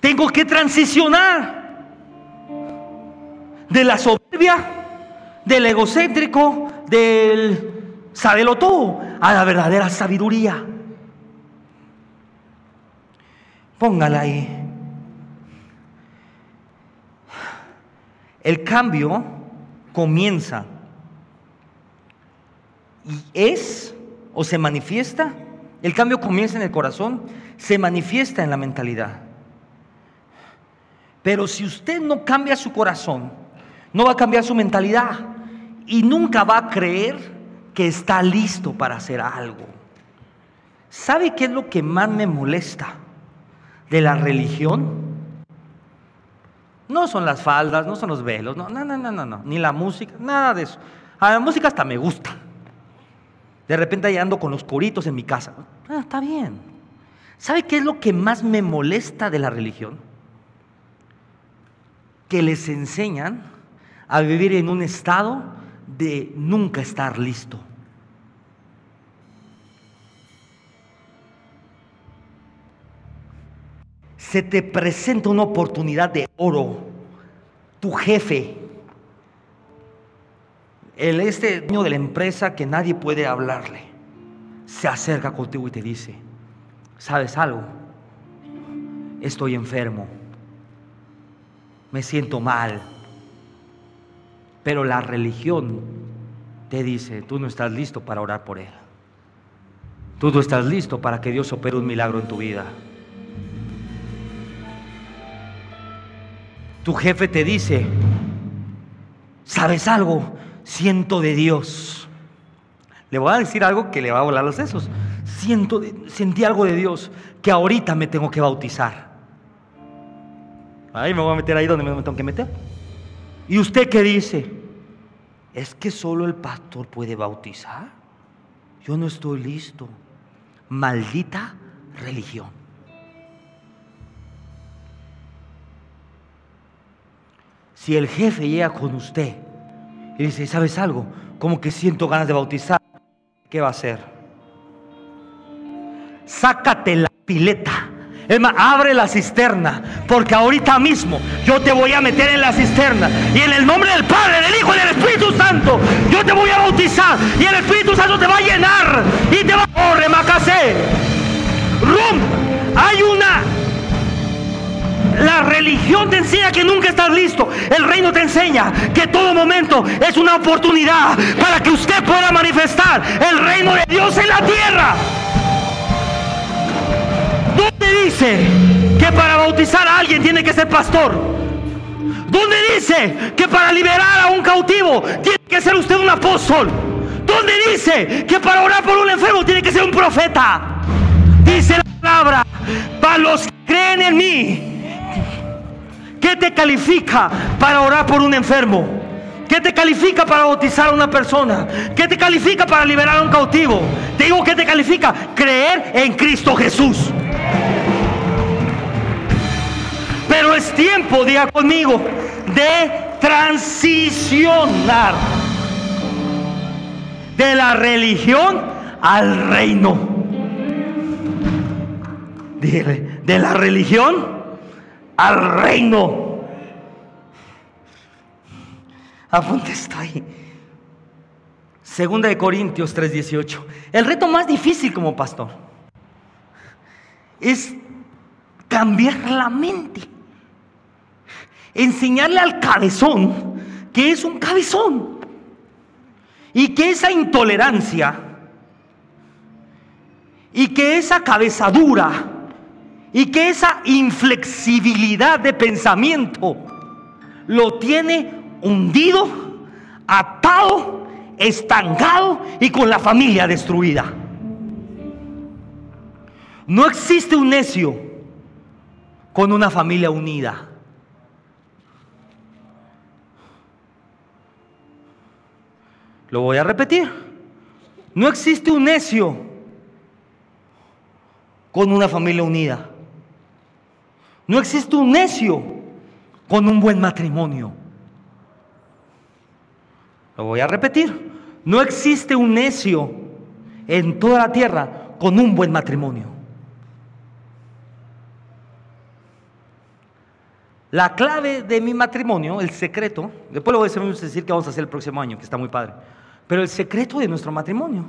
Tengo que transicionar de la soberbia del egocéntrico, del sabelo todo, a la verdadera sabiduría. Póngala ahí. El cambio comienza y es o se manifiesta. El cambio comienza en el corazón, se manifiesta en la mentalidad. Pero si usted no cambia su corazón, no va a cambiar su mentalidad y nunca va a creer que está listo para hacer algo. ¿Sabe qué es lo que más me molesta de la religión? No son las faldas, no son los velos, no, no, no, no, no, ni la música, nada de eso. A la música hasta me gusta. De repente ahí ando con los coritos en mi casa. Ah, está bien. ¿Sabe qué es lo que más me molesta de la religión? Que les enseñan a vivir en un estado de nunca estar listo. Se te presenta una oportunidad de oro. Tu jefe, el este dueño de la empresa que nadie puede hablarle, se acerca contigo y te dice, ¿sabes algo? Estoy enfermo, me siento mal, pero la religión te dice, tú no estás listo para orar por él. Tú no estás listo para que Dios opere un milagro en tu vida. Tu jefe te dice, ¿sabes algo? siento de Dios. Le voy a decir algo que le va a volar los sesos. Siento sentí algo de Dios que ahorita me tengo que bautizar. Ahí me voy a meter ahí donde me tengo que meter. ¿Y usted qué dice? Es que solo el pastor puede bautizar. Yo no estoy listo. Maldita religión. Si el jefe llega con usted y dice, ¿sabes algo? Como que siento ganas de bautizar. ¿Qué va a hacer? Sácate la pileta. Es más, abre la cisterna, porque ahorita mismo yo te voy a meter en la cisterna. Y en el nombre del Padre, del Hijo y del Espíritu Santo, yo te voy a bautizar. Y el Espíritu Santo te va a llenar. Y te va a... ¡Oh, remacase! ¡Rum! Hay una la religión te enseña que nunca estás listo. El reino te enseña que todo momento es una oportunidad para que usted pueda manifestar el reino de Dios en la tierra. ¿Dónde dice que para bautizar a alguien tiene que ser pastor? ¿Dónde dice que para liberar a un cautivo tiene que ser usted un apóstol? ¿Dónde dice que para orar por un enfermo tiene que ser un profeta? Dice la palabra, para los que creen en mí, ¿Qué te califica para orar por un enfermo? ¿Qué te califica para bautizar a una persona? ¿Qué te califica para liberar a un cautivo? Te digo, ¿qué te califica? Creer en Cristo Jesús. Pero es tiempo, diga conmigo, de transicionar de la religión al reino. Dile, de la religión al reino. Apunte esto ahí. Segunda de Corintios 3:18. El reto más difícil como pastor es cambiar la mente. Enseñarle al cabezón que es un cabezón. Y que esa intolerancia y que esa cabezadura y que esa inflexibilidad de pensamiento lo tiene hundido, atado, estancado y con la familia destruida. No existe un necio con una familia unida. Lo voy a repetir. No existe un necio con una familia unida. No existe un necio con un buen matrimonio. Lo voy a repetir. No existe un necio en toda la tierra con un buen matrimonio. La clave de mi matrimonio, el secreto, después lo voy a decir que vamos a hacer el próximo año, que está muy padre, pero el secreto de nuestro matrimonio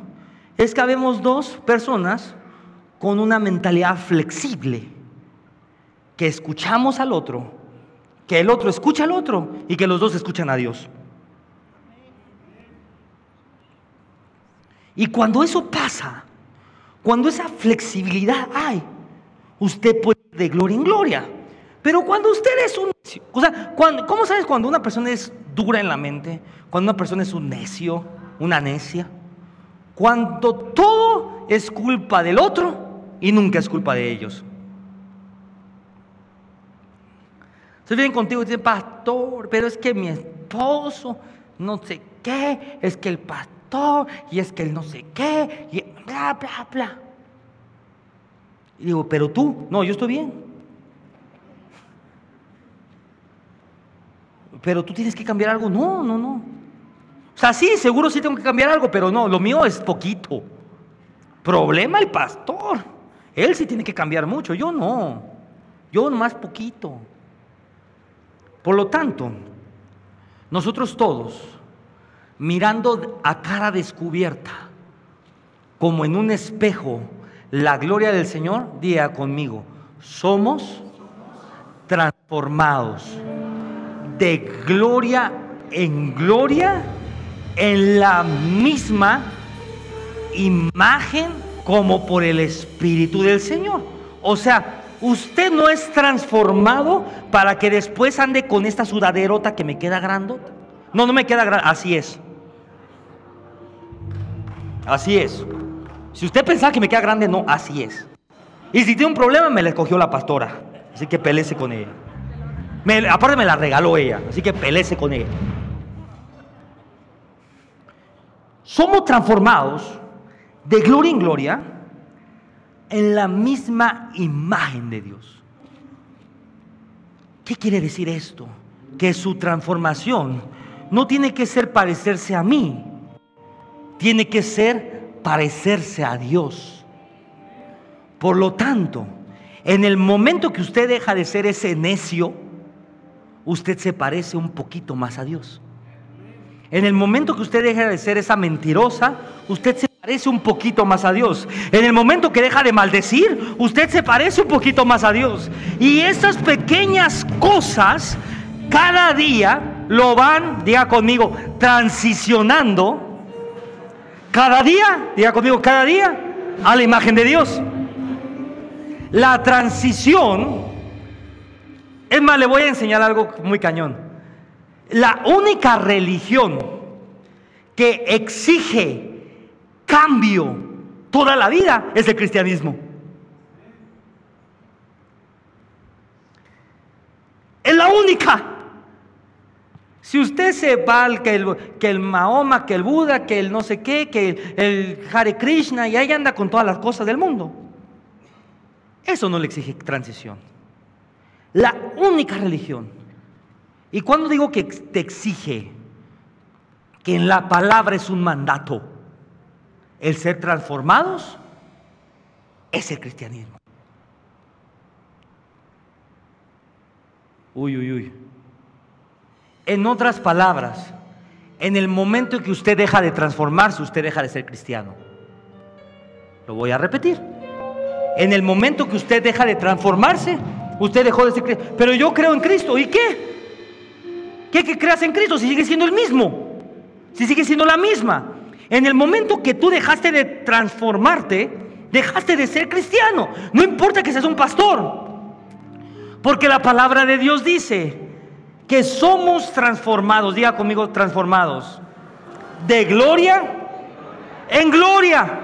es que habemos dos personas con una mentalidad flexible que escuchamos al otro, que el otro escucha al otro y que los dos escuchan a Dios. Y cuando eso pasa, cuando esa flexibilidad hay, usted puede ir de gloria en gloria. Pero cuando usted es un... O sea, ¿cómo sabes cuando una persona es dura en la mente? Cuando una persona es un necio, una necia. Cuando todo es culpa del otro y nunca es culpa de ellos. Se vienen contigo y dicen, pastor, pero es que mi esposo, no sé qué, es que el pastor, y es que el no sé qué, y bla, bla, bla. Y digo, pero tú, no, yo estoy bien. Pero tú tienes que cambiar algo. No, no, no. O sea, sí, seguro sí tengo que cambiar algo, pero no, lo mío es poquito. Problema el pastor. Él sí tiene que cambiar mucho, yo no. Yo más poquito. Por lo tanto, nosotros todos, mirando a cara descubierta, como en un espejo, la gloria del Señor, diga conmigo, somos transformados de gloria en gloria en la misma imagen como por el Espíritu del Señor. O sea, usted no es transformado para que después ande con esta sudaderota que me queda grandota. No, no me queda grande, así es. Así es. Si usted pensaba que me queda grande, no, así es. Y si tiene un problema, me la cogió la pastora. Así que pelece con ella. aparte me la regaló ella, así que pelece con ella. Somos transformados de gloria en gloria en la misma imagen de Dios. ¿Qué quiere decir esto? Que su transformación no tiene que ser parecerse a mí, tiene que ser parecerse a Dios. Por lo tanto, en el momento que usted deja de ser ese necio, usted se parece un poquito más a Dios. En el momento que usted deja de ser esa mentirosa, usted se parece un poquito más a Dios. En el momento que deja de maldecir, usted se parece un poquito más a Dios. Y esas pequeñas cosas cada día lo van, diga conmigo, transicionando. Cada día, diga conmigo, cada día a la imagen de Dios. La transición, es más, le voy a enseñar algo muy cañón. La única religión que exige cambio toda la vida es el cristianismo. Es la única. Si usted se va que el, que el Mahoma, que el Buda, que el no sé qué, que el, el Hare Krishna, y ahí anda con todas las cosas del mundo, eso no le exige transición. La única religión y cuando digo que te exige, que en la palabra es un mandato, el ser transformados, es el cristianismo. Uy, uy, uy. En otras palabras, en el momento en que usted deja de transformarse, usted deja de ser cristiano. Lo voy a repetir. En el momento que usted deja de transformarse, usted dejó de ser cristiano. Pero yo creo en Cristo. ¿Y qué? ¿Qué que creas en Cristo si sigue siendo el mismo? Si sigue siendo la misma. En el momento que tú dejaste de transformarte, dejaste de ser cristiano. No importa que seas un pastor. Porque la palabra de Dios dice que somos transformados, diga conmigo transformados, de gloria en gloria.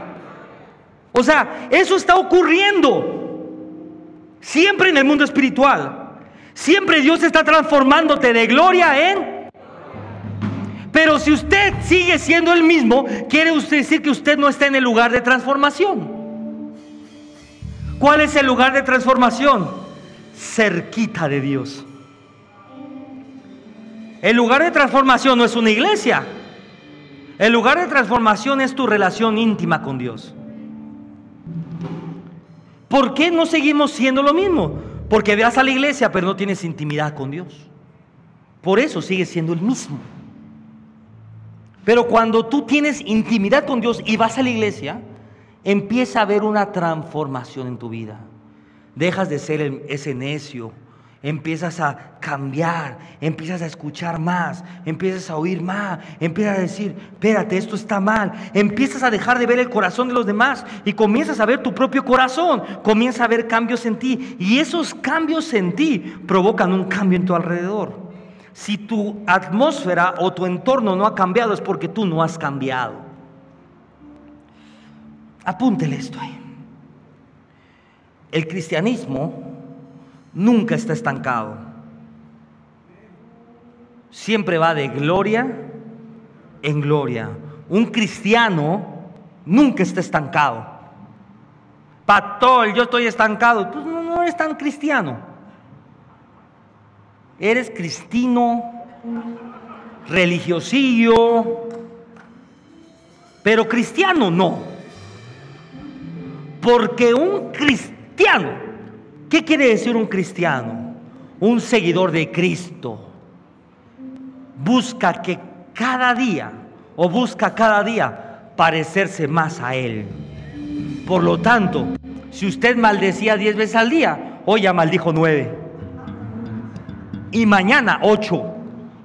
O sea, eso está ocurriendo siempre en el mundo espiritual. Siempre Dios está transformándote de gloria en... Pero si usted sigue siendo el mismo, quiere usted decir que usted no está en el lugar de transformación. ¿Cuál es el lugar de transformación? Cerquita de Dios. El lugar de transformación no es una iglesia. El lugar de transformación es tu relación íntima con Dios. ¿Por qué no seguimos siendo lo mismo? Porque veas a la iglesia, pero no tienes intimidad con Dios. Por eso sigues siendo el mismo. Pero cuando tú tienes intimidad con Dios y vas a la iglesia, empieza a haber una transformación en tu vida. Dejas de ser ese necio, empiezas a cambiar, empiezas a escuchar más, empiezas a oír más, empiezas a decir, espérate, esto está mal, empiezas a dejar de ver el corazón de los demás y comienzas a ver tu propio corazón, comienza a ver cambios en ti y esos cambios en ti provocan un cambio en tu alrededor. Si tu atmósfera o tu entorno no ha cambiado es porque tú no has cambiado. Apúntele esto ahí. El cristianismo nunca está estancado. Siempre va de gloria en gloria. Un cristiano nunca está estancado. Pastor, yo estoy estancado. Pues no, no eres tan cristiano. Eres cristino, religiosillo, pero cristiano no. Porque un cristiano, ¿qué quiere decir un cristiano? Un seguidor de Cristo. Busca que cada día, o busca cada día, parecerse más a Él. Por lo tanto, si usted maldecía diez veces al día, hoy ya maldijo nueve. Y mañana ocho.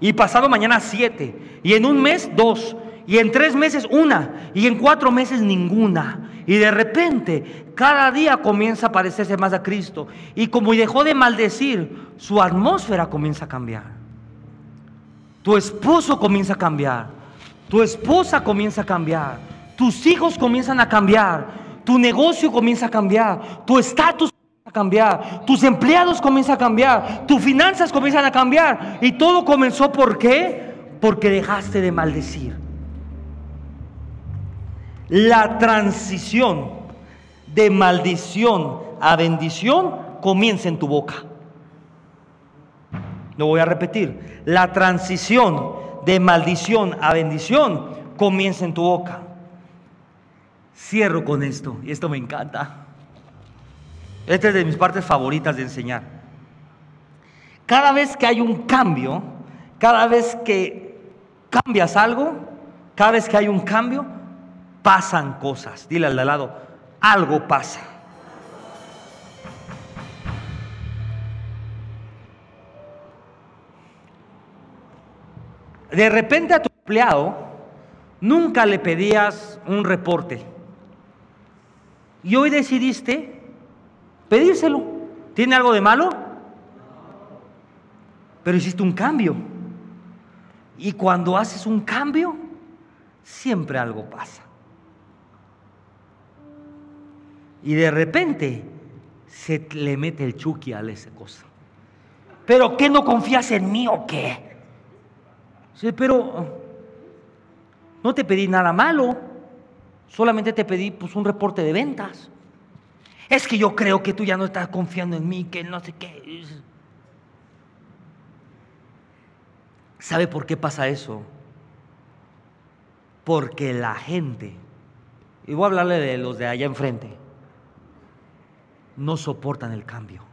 Y pasado mañana siete. Y en un mes dos. Y en tres meses una. Y en cuatro meses ninguna. Y de repente, cada día comienza a parecerse más a Cristo. Y como dejó de maldecir, su atmósfera comienza a cambiar. Tu esposo comienza a cambiar. Tu esposa comienza a cambiar. Tus hijos comienzan a cambiar tu negocio comienza a cambiar, tu estatus a cambiar, tus empleados comienzan a cambiar, tus finanzas comienzan a cambiar. Y todo comenzó ¿por qué? Porque dejaste de maldecir. La transición de maldición a bendición comienza en tu boca. Lo voy a repetir. La transición de maldición a bendición comienza en tu boca. Cierro con esto, y esto me encanta. Esta es de mis partes favoritas de enseñar. Cada vez que hay un cambio, cada vez que cambias algo, cada vez que hay un cambio, pasan cosas. Dile al de lado, algo pasa. De repente a tu empleado nunca le pedías un reporte. Y hoy decidiste pedírselo. ¿Tiene algo de malo? Pero hiciste un cambio. Y cuando haces un cambio, siempre algo pasa. Y de repente se le mete el chuki a esa cosa. ¿Pero qué no confías en mí o qué? Pero no te pedí nada malo. Solamente te pedí pues, un reporte de ventas. Es que yo creo que tú ya no estás confiando en mí, que no sé qué. ¿Sabe por qué pasa eso? Porque la gente, y voy a hablarle de los de allá enfrente, no soportan el cambio.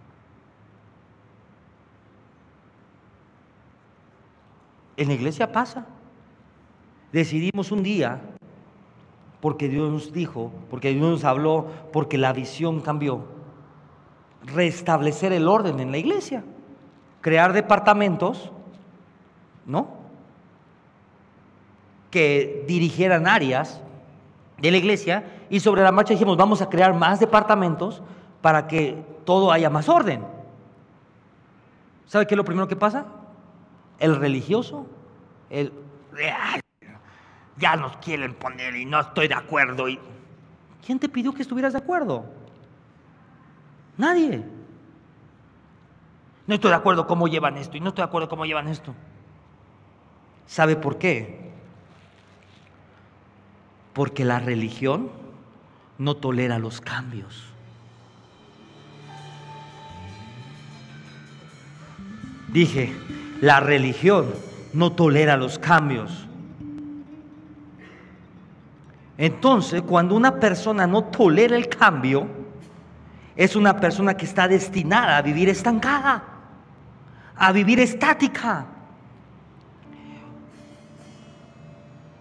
En la iglesia pasa. Decidimos un día porque Dios nos dijo, porque Dios nos habló, porque la visión cambió. Restablecer el orden en la iglesia, crear departamentos, ¿no? Que dirigieran áreas de la iglesia y sobre la marcha dijimos, vamos a crear más departamentos para que todo haya más orden. ¿Sabe qué es lo primero que pasa? El religioso, el ya nos quieren poner y no estoy de acuerdo. Y... ¿Quién te pidió que estuvieras de acuerdo? Nadie. No estoy de acuerdo cómo llevan esto y no estoy de acuerdo cómo llevan esto. ¿Sabe por qué? Porque la religión no tolera los cambios. Dije, la religión no tolera los cambios. Entonces, cuando una persona no tolera el cambio, es una persona que está destinada a vivir estancada, a vivir estática.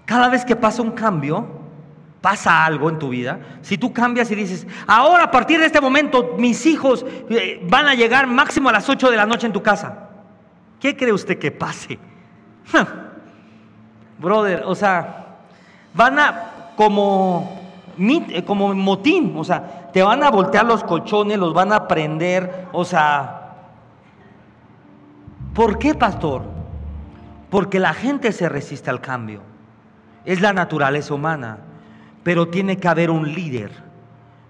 Cada vez que pasa un cambio, pasa algo en tu vida, si tú cambias y dices, ahora a partir de este momento mis hijos eh, van a llegar máximo a las 8 de la noche en tu casa, ¿qué cree usted que pase? Brother, o sea, van a, como, eh, como motín, o sea, te van a voltear los colchones, los van a prender, o sea, ¿por qué, pastor? Porque la gente se resiste al cambio, es la naturaleza humana, pero tiene que haber un líder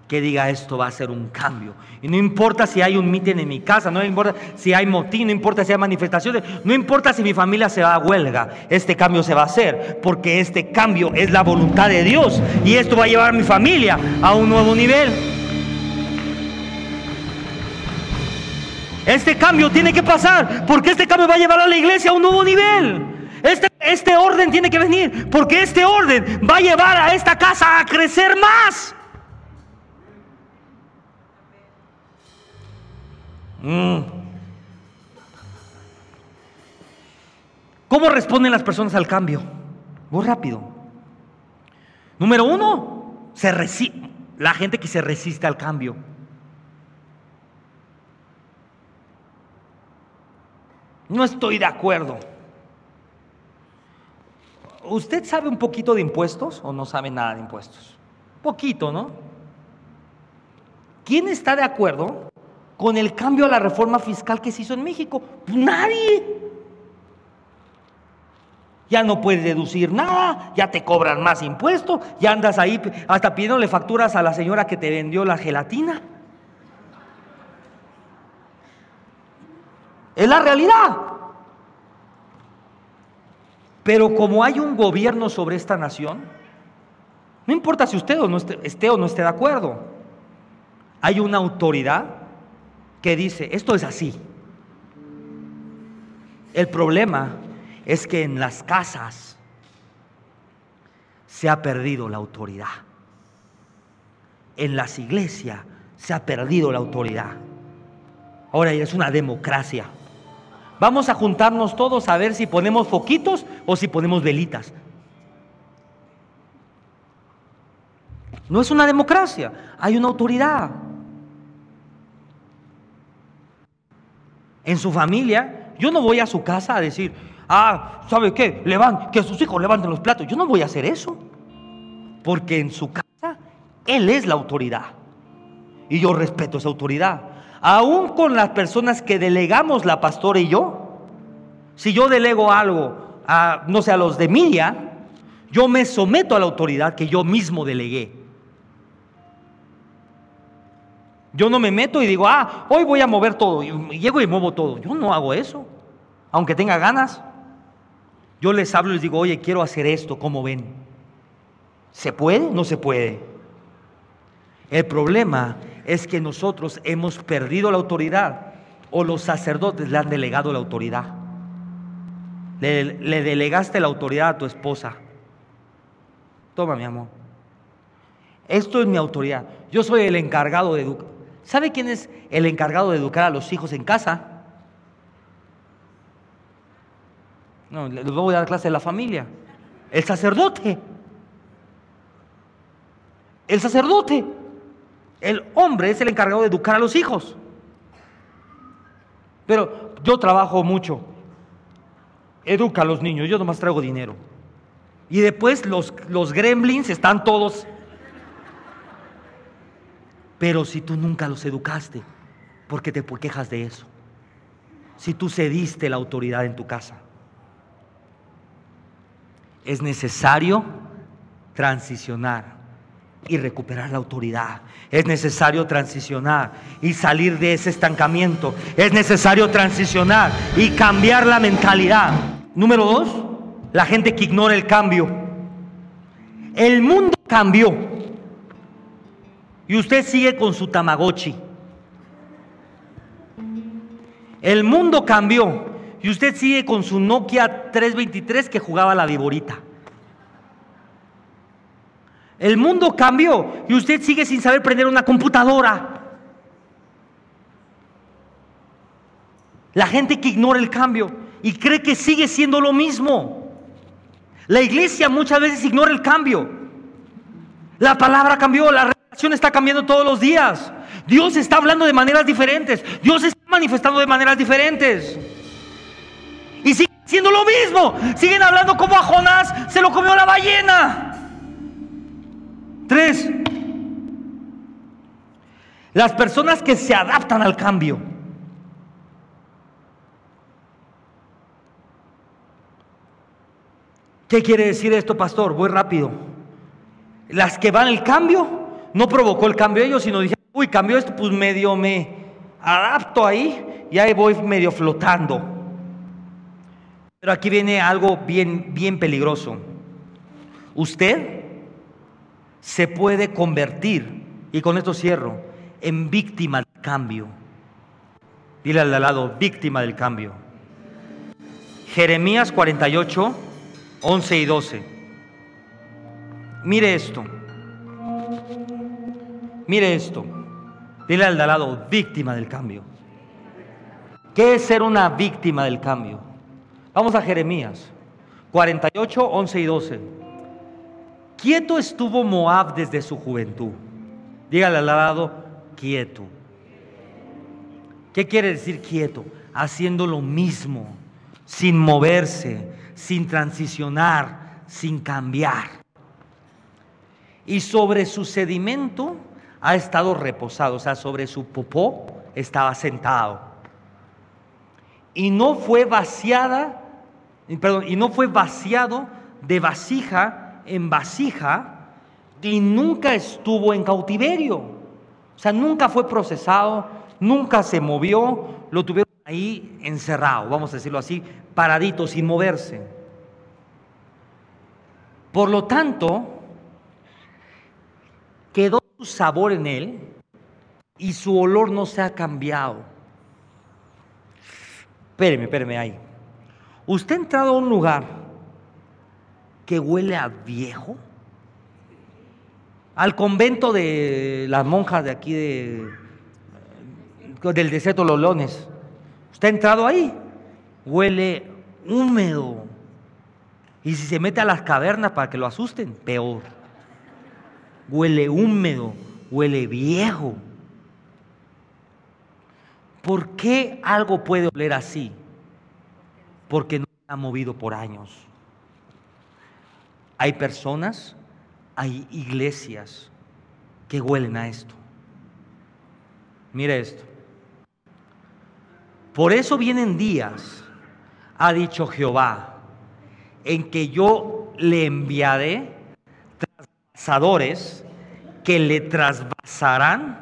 que diga esto va a ser un cambio. Y no importa si hay un mitin en mi casa, no importa si hay motín, no importa si hay manifestaciones, no importa si mi familia se va a huelga, este cambio se va a hacer, porque este cambio es la voluntad de Dios y esto va a llevar a mi familia a un nuevo nivel. Este cambio tiene que pasar, porque este cambio va a llevar a la iglesia a un nuevo nivel. Este, este orden tiene que venir, porque este orden va a llevar a esta casa a crecer más. ¿Cómo responden las personas al cambio? Muy rápido. Número uno, se la gente que se resiste al cambio. No estoy de acuerdo. ¿Usted sabe un poquito de impuestos o no sabe nada de impuestos? Poquito, ¿no? ¿Quién está de acuerdo con el cambio a la reforma fiscal que se hizo en México? Nadie. Ya no puedes deducir nada, ya te cobran más impuestos, ya andas ahí hasta pidiéndole facturas a la señora que te vendió la gelatina. Es la realidad. Pero como hay un gobierno sobre esta nación, no importa si usted o no esté, o no esté de acuerdo, hay una autoridad que dice, esto es así. El problema es que en las casas se ha perdido la autoridad. En las iglesias se ha perdido la autoridad. Ahora es una democracia. Vamos a juntarnos todos a ver si ponemos foquitos o si ponemos velitas. No es una democracia, hay una autoridad. En su familia, yo no voy a su casa a decir, ah, ¿sabe qué? que sus hijos levanten los platos. Yo no voy a hacer eso. Porque en su casa, Él es la autoridad. Y yo respeto esa autoridad aún con las personas que delegamos la pastora y yo, si yo delego algo a, no sé, a los de Miria, yo me someto a la autoridad que yo mismo delegué. Yo no me meto y digo, ah, hoy voy a mover todo. Y llego y muevo todo. Yo no hago eso. Aunque tenga ganas. Yo les hablo y les digo, oye, quiero hacer esto, ¿cómo ven? ¿Se puede? No se puede. El problema es que nosotros hemos perdido la autoridad o los sacerdotes le han delegado la autoridad. Le, delegaste la autoridad a tu esposa. Toma, mi amor. Esto es mi autoridad. Yo soy el encargado de educar. ¿Sabe quién es el encargado de educar a los hijos en casa? No, les voy a dar clase de la familia. El sacerdote. El sacerdote. El hombre es el encargado de educar a los hijos. Pero yo trabajo mucho. Educa a los niños, yo nomás traigo dinero. Y después los, los gremlins están todos. Pero si tú nunca los educaste, ¿por qué te quejas de eso? Si tú cediste la autoridad en tu casa. Es necesario transicionar y recuperar la autoridad. Es necesario transicionar y salir de ese estancamiento. Es necesario transicionar y cambiar la mentalidad. Número dos, la gente que ignora el cambio. El mundo cambió y usted sigue con su tamagotchi. El mundo cambió y usted sigue con su Nokia 323 que jugaba la viborita. El mundo cambió y usted sigue sin saber prender una computadora. La gente que ignora el cambio y cree que sigue siendo lo mismo. La iglesia muchas veces ignora el cambio. La palabra cambió, la está cambiando todos los días. Dios está hablando de maneras diferentes. Dios está manifestando de maneras diferentes. Y siguen siendo lo mismo. Siguen hablando como a Jonás se lo comió la ballena. Tres, las personas que se adaptan al cambio. ¿Qué quiere decir esto, pastor? Voy rápido. Las que van el cambio, no provocó el cambio ellos, sino dijeron, uy, cambió esto, pues medio me adapto ahí y ahí voy medio flotando. Pero aquí viene algo bien, bien peligroso. Usted se puede convertir, y con esto cierro, en víctima del cambio. Dile al lado, víctima del cambio. Jeremías 48, 11 y 12. Mire esto. Mire esto. Dile al lado, víctima del cambio. ¿Qué es ser una víctima del cambio? Vamos a Jeremías 48, 11 y 12. Quieto estuvo Moab desde su juventud. Dígale al lado, quieto. ¿Qué quiere decir quieto? Haciendo lo mismo, sin moverse, sin transicionar, sin cambiar. Y sobre su sedimento ha estado reposado, o sea, sobre su popó estaba sentado. Y no fue vaciada, perdón, y no fue vaciado de vasija en vasija y nunca estuvo en cautiverio. O sea, nunca fue procesado, nunca se movió, lo tuvieron ahí encerrado, vamos a decirlo así, paradito, sin moverse. Por lo tanto, quedó su sabor en él y su olor no se ha cambiado. Espéreme, espéreme ahí. ¿Usted ha entrado a un lugar que huele a viejo? Al convento de las monjas de aquí de, del desierto de los leones. ¿Usted ha entrado ahí? Huele húmedo. Y si se mete a las cavernas para que lo asusten, peor huele húmedo, huele viejo. ¿Por qué algo puede oler así? Porque no se ha movido por años. Hay personas, hay iglesias que huelen a esto. Mire esto. Por eso vienen días, ha dicho Jehová, en que yo le enviaré que le trasvasarán,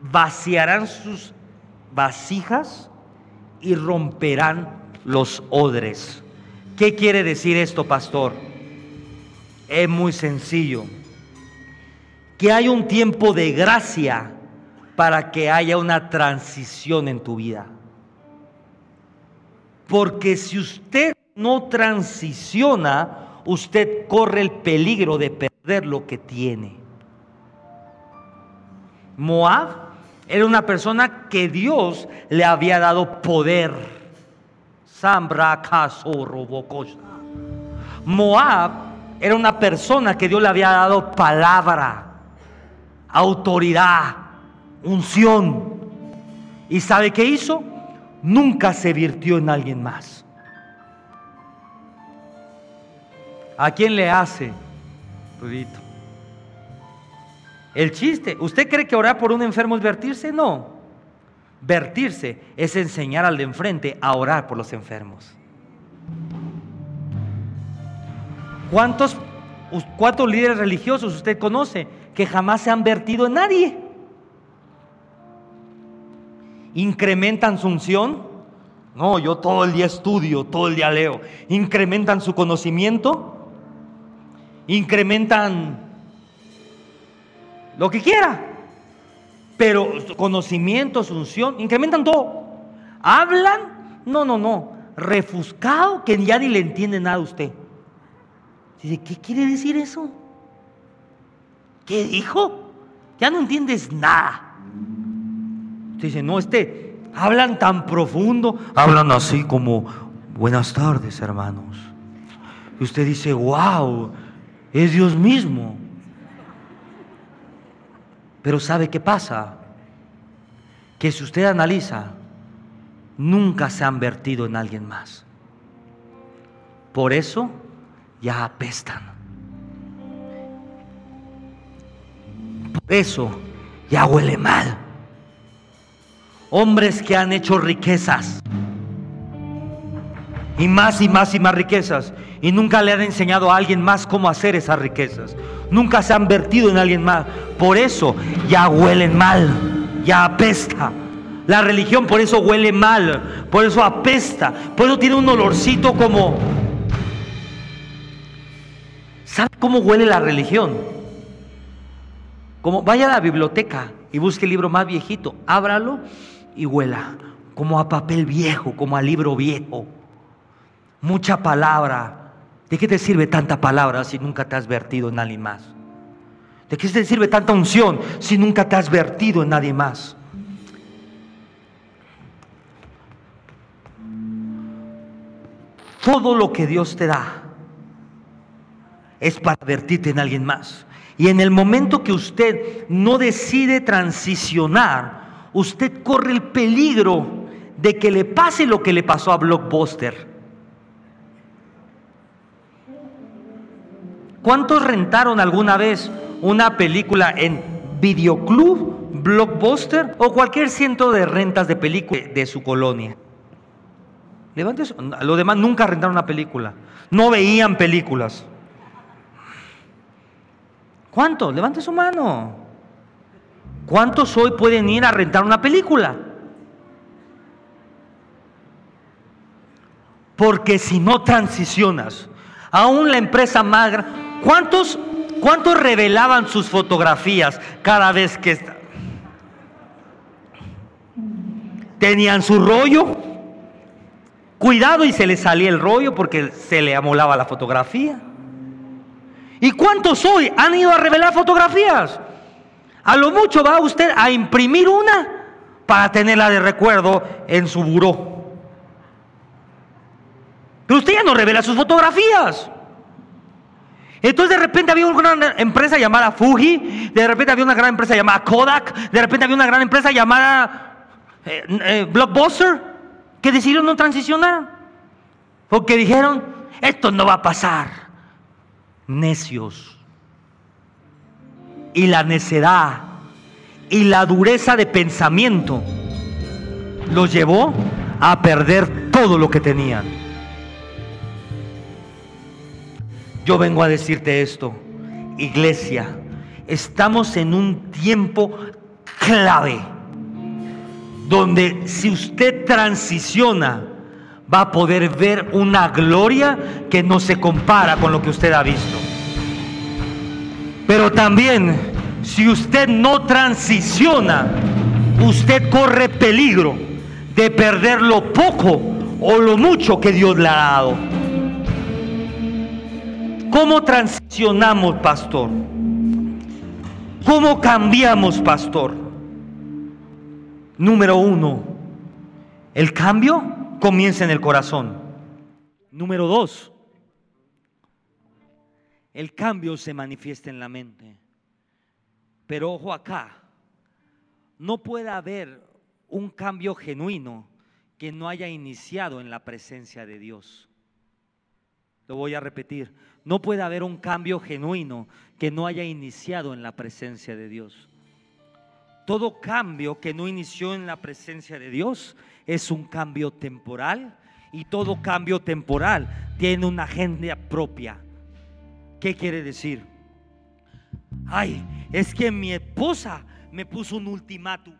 vaciarán sus vasijas y romperán los odres. ¿Qué quiere decir esto, pastor? Es muy sencillo. Que hay un tiempo de gracia para que haya una transición en tu vida. Porque si usted no transiciona, usted corre el peligro de perder lo que tiene. Moab era una persona que Dios le había dado poder. Moab era una persona que Dios le había dado palabra, autoridad, unción. ¿Y sabe qué hizo? Nunca se virtió en alguien más. ¿A quién le hace? El chiste, ¿usted cree que orar por un enfermo es vertirse? No. Vertirse es enseñar al de enfrente a orar por los enfermos. ¿Cuántos, cuántos líderes religiosos usted conoce que jamás se han vertido en nadie? ¿Incrementan su unción? No, yo todo el día estudio, todo el día leo. ¿Incrementan su conocimiento? Incrementan lo que quiera, pero conocimiento, asunción, incrementan todo. Hablan, no, no, no, refuscado que ya ni le entiende nada a usted. Dice, ¿qué quiere decir eso? ¿Qué dijo? Ya no entiendes nada. Usted dice, no, este, hablan tan profundo, hablan así como, buenas tardes, hermanos. Y usted dice, wow, es Dios mismo. Pero ¿sabe qué pasa? Que si usted analiza, nunca se han vertido en alguien más. Por eso ya apestan. Por eso ya huele mal. Hombres que han hecho riquezas. Y más y más y más riquezas y nunca le han enseñado a alguien más cómo hacer esas riquezas. Nunca se han vertido en alguien más. Por eso ya huelen mal, ya apesta. La religión por eso huele mal, por eso apesta, por eso tiene un olorcito como... ¿Sabe cómo huele la religión? Como vaya a la biblioteca y busque el libro más viejito, ábralo y huela. como a papel viejo, como a libro viejo. Mucha palabra. ¿De qué te sirve tanta palabra si nunca te has vertido en alguien más? ¿De qué te sirve tanta unción si nunca te has vertido en nadie más? Todo lo que Dios te da es para vertirte en alguien más. Y en el momento que usted no decide transicionar, usted corre el peligro de que le pase lo que le pasó a Blockbuster. ¿Cuántos rentaron alguna vez una película en Videoclub, Blockbuster o cualquier ciento de rentas de películas de su colonia? Levante Los demás nunca rentaron una película. No veían películas. ¿Cuántos? Levante su mano. ¿Cuántos hoy pueden ir a rentar una película? Porque si no transicionas, aún la empresa magra, ¿cuántos, cuántos revelaban sus fotografías cada vez que tenían su rollo? Cuidado y se le salía el rollo porque se le amolaba la fotografía. ¿Y cuántos hoy han ido a revelar fotografías? A lo mucho va usted a imprimir una para tenerla de recuerdo en su buró. Pero usted ya no revela sus fotografías. Entonces de repente había una gran empresa llamada Fuji, de repente había una gran empresa llamada Kodak, de repente había una gran empresa llamada eh, eh, Blockbuster que decidieron no transicionar. Porque dijeron, esto no va a pasar. Necios. Y la necedad y la dureza de pensamiento los llevó a perder todo lo que tenían. Yo vengo a decirte esto, iglesia, estamos en un tiempo clave donde si usted transiciona, va a poder ver una gloria que no se compara con lo que usted ha visto. Pero también, si usted no transiciona, usted corre peligro de perder lo poco o lo mucho que Dios le ha dado. ¿Cómo transicionamos, pastor? ¿Cómo cambiamos, pastor? Número uno, el cambio comienza en el corazón. Número dos, el cambio se manifiesta en la mente. Pero ojo acá, no puede haber un cambio genuino que no haya iniciado en la presencia de Dios. Lo voy a repetir, no puede haber un cambio genuino que no haya iniciado en la presencia de Dios. Todo cambio que no inició en la presencia de Dios es un cambio temporal y todo cambio temporal tiene una agenda propia. ¿Qué quiere decir? Ay, es que mi esposa me puso un ultimátum.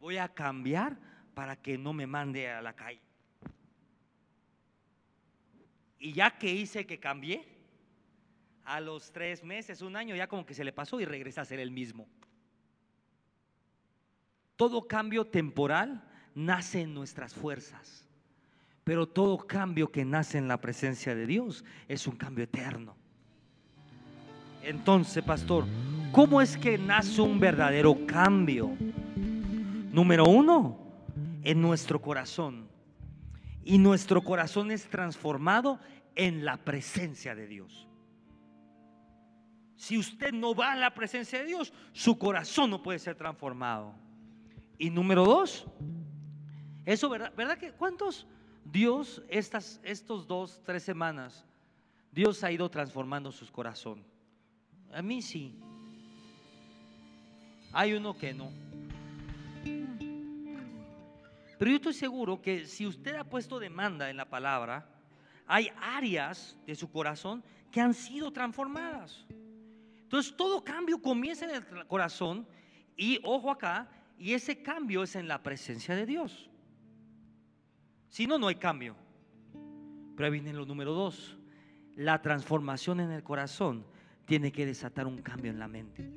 Voy a cambiar para que no me mande a la calle. Y ya que hice que cambié, a los tres meses, un año, ya como que se le pasó y regresa a ser el mismo. Todo cambio temporal nace en nuestras fuerzas, pero todo cambio que nace en la presencia de Dios es un cambio eterno. Entonces, pastor, ¿cómo es que nace un verdadero cambio? Número uno, en nuestro corazón. Y nuestro corazón es transformado en la presencia de Dios. Si usted no va a la presencia de Dios, su corazón no puede ser transformado. Y número dos, eso, ¿verdad? ¿Verdad que cuántos Dios estas, estos dos, tres semanas, Dios ha ido transformando su corazón? A mí sí. Hay uno que no. Pero yo estoy seguro que si usted ha puesto demanda en la palabra, hay áreas de su corazón que han sido transformadas. Entonces todo cambio comienza en el corazón y ojo acá, y ese cambio es en la presencia de Dios. Si no, no hay cambio. Pero ahí viene lo número dos. La transformación en el corazón tiene que desatar un cambio en la mente.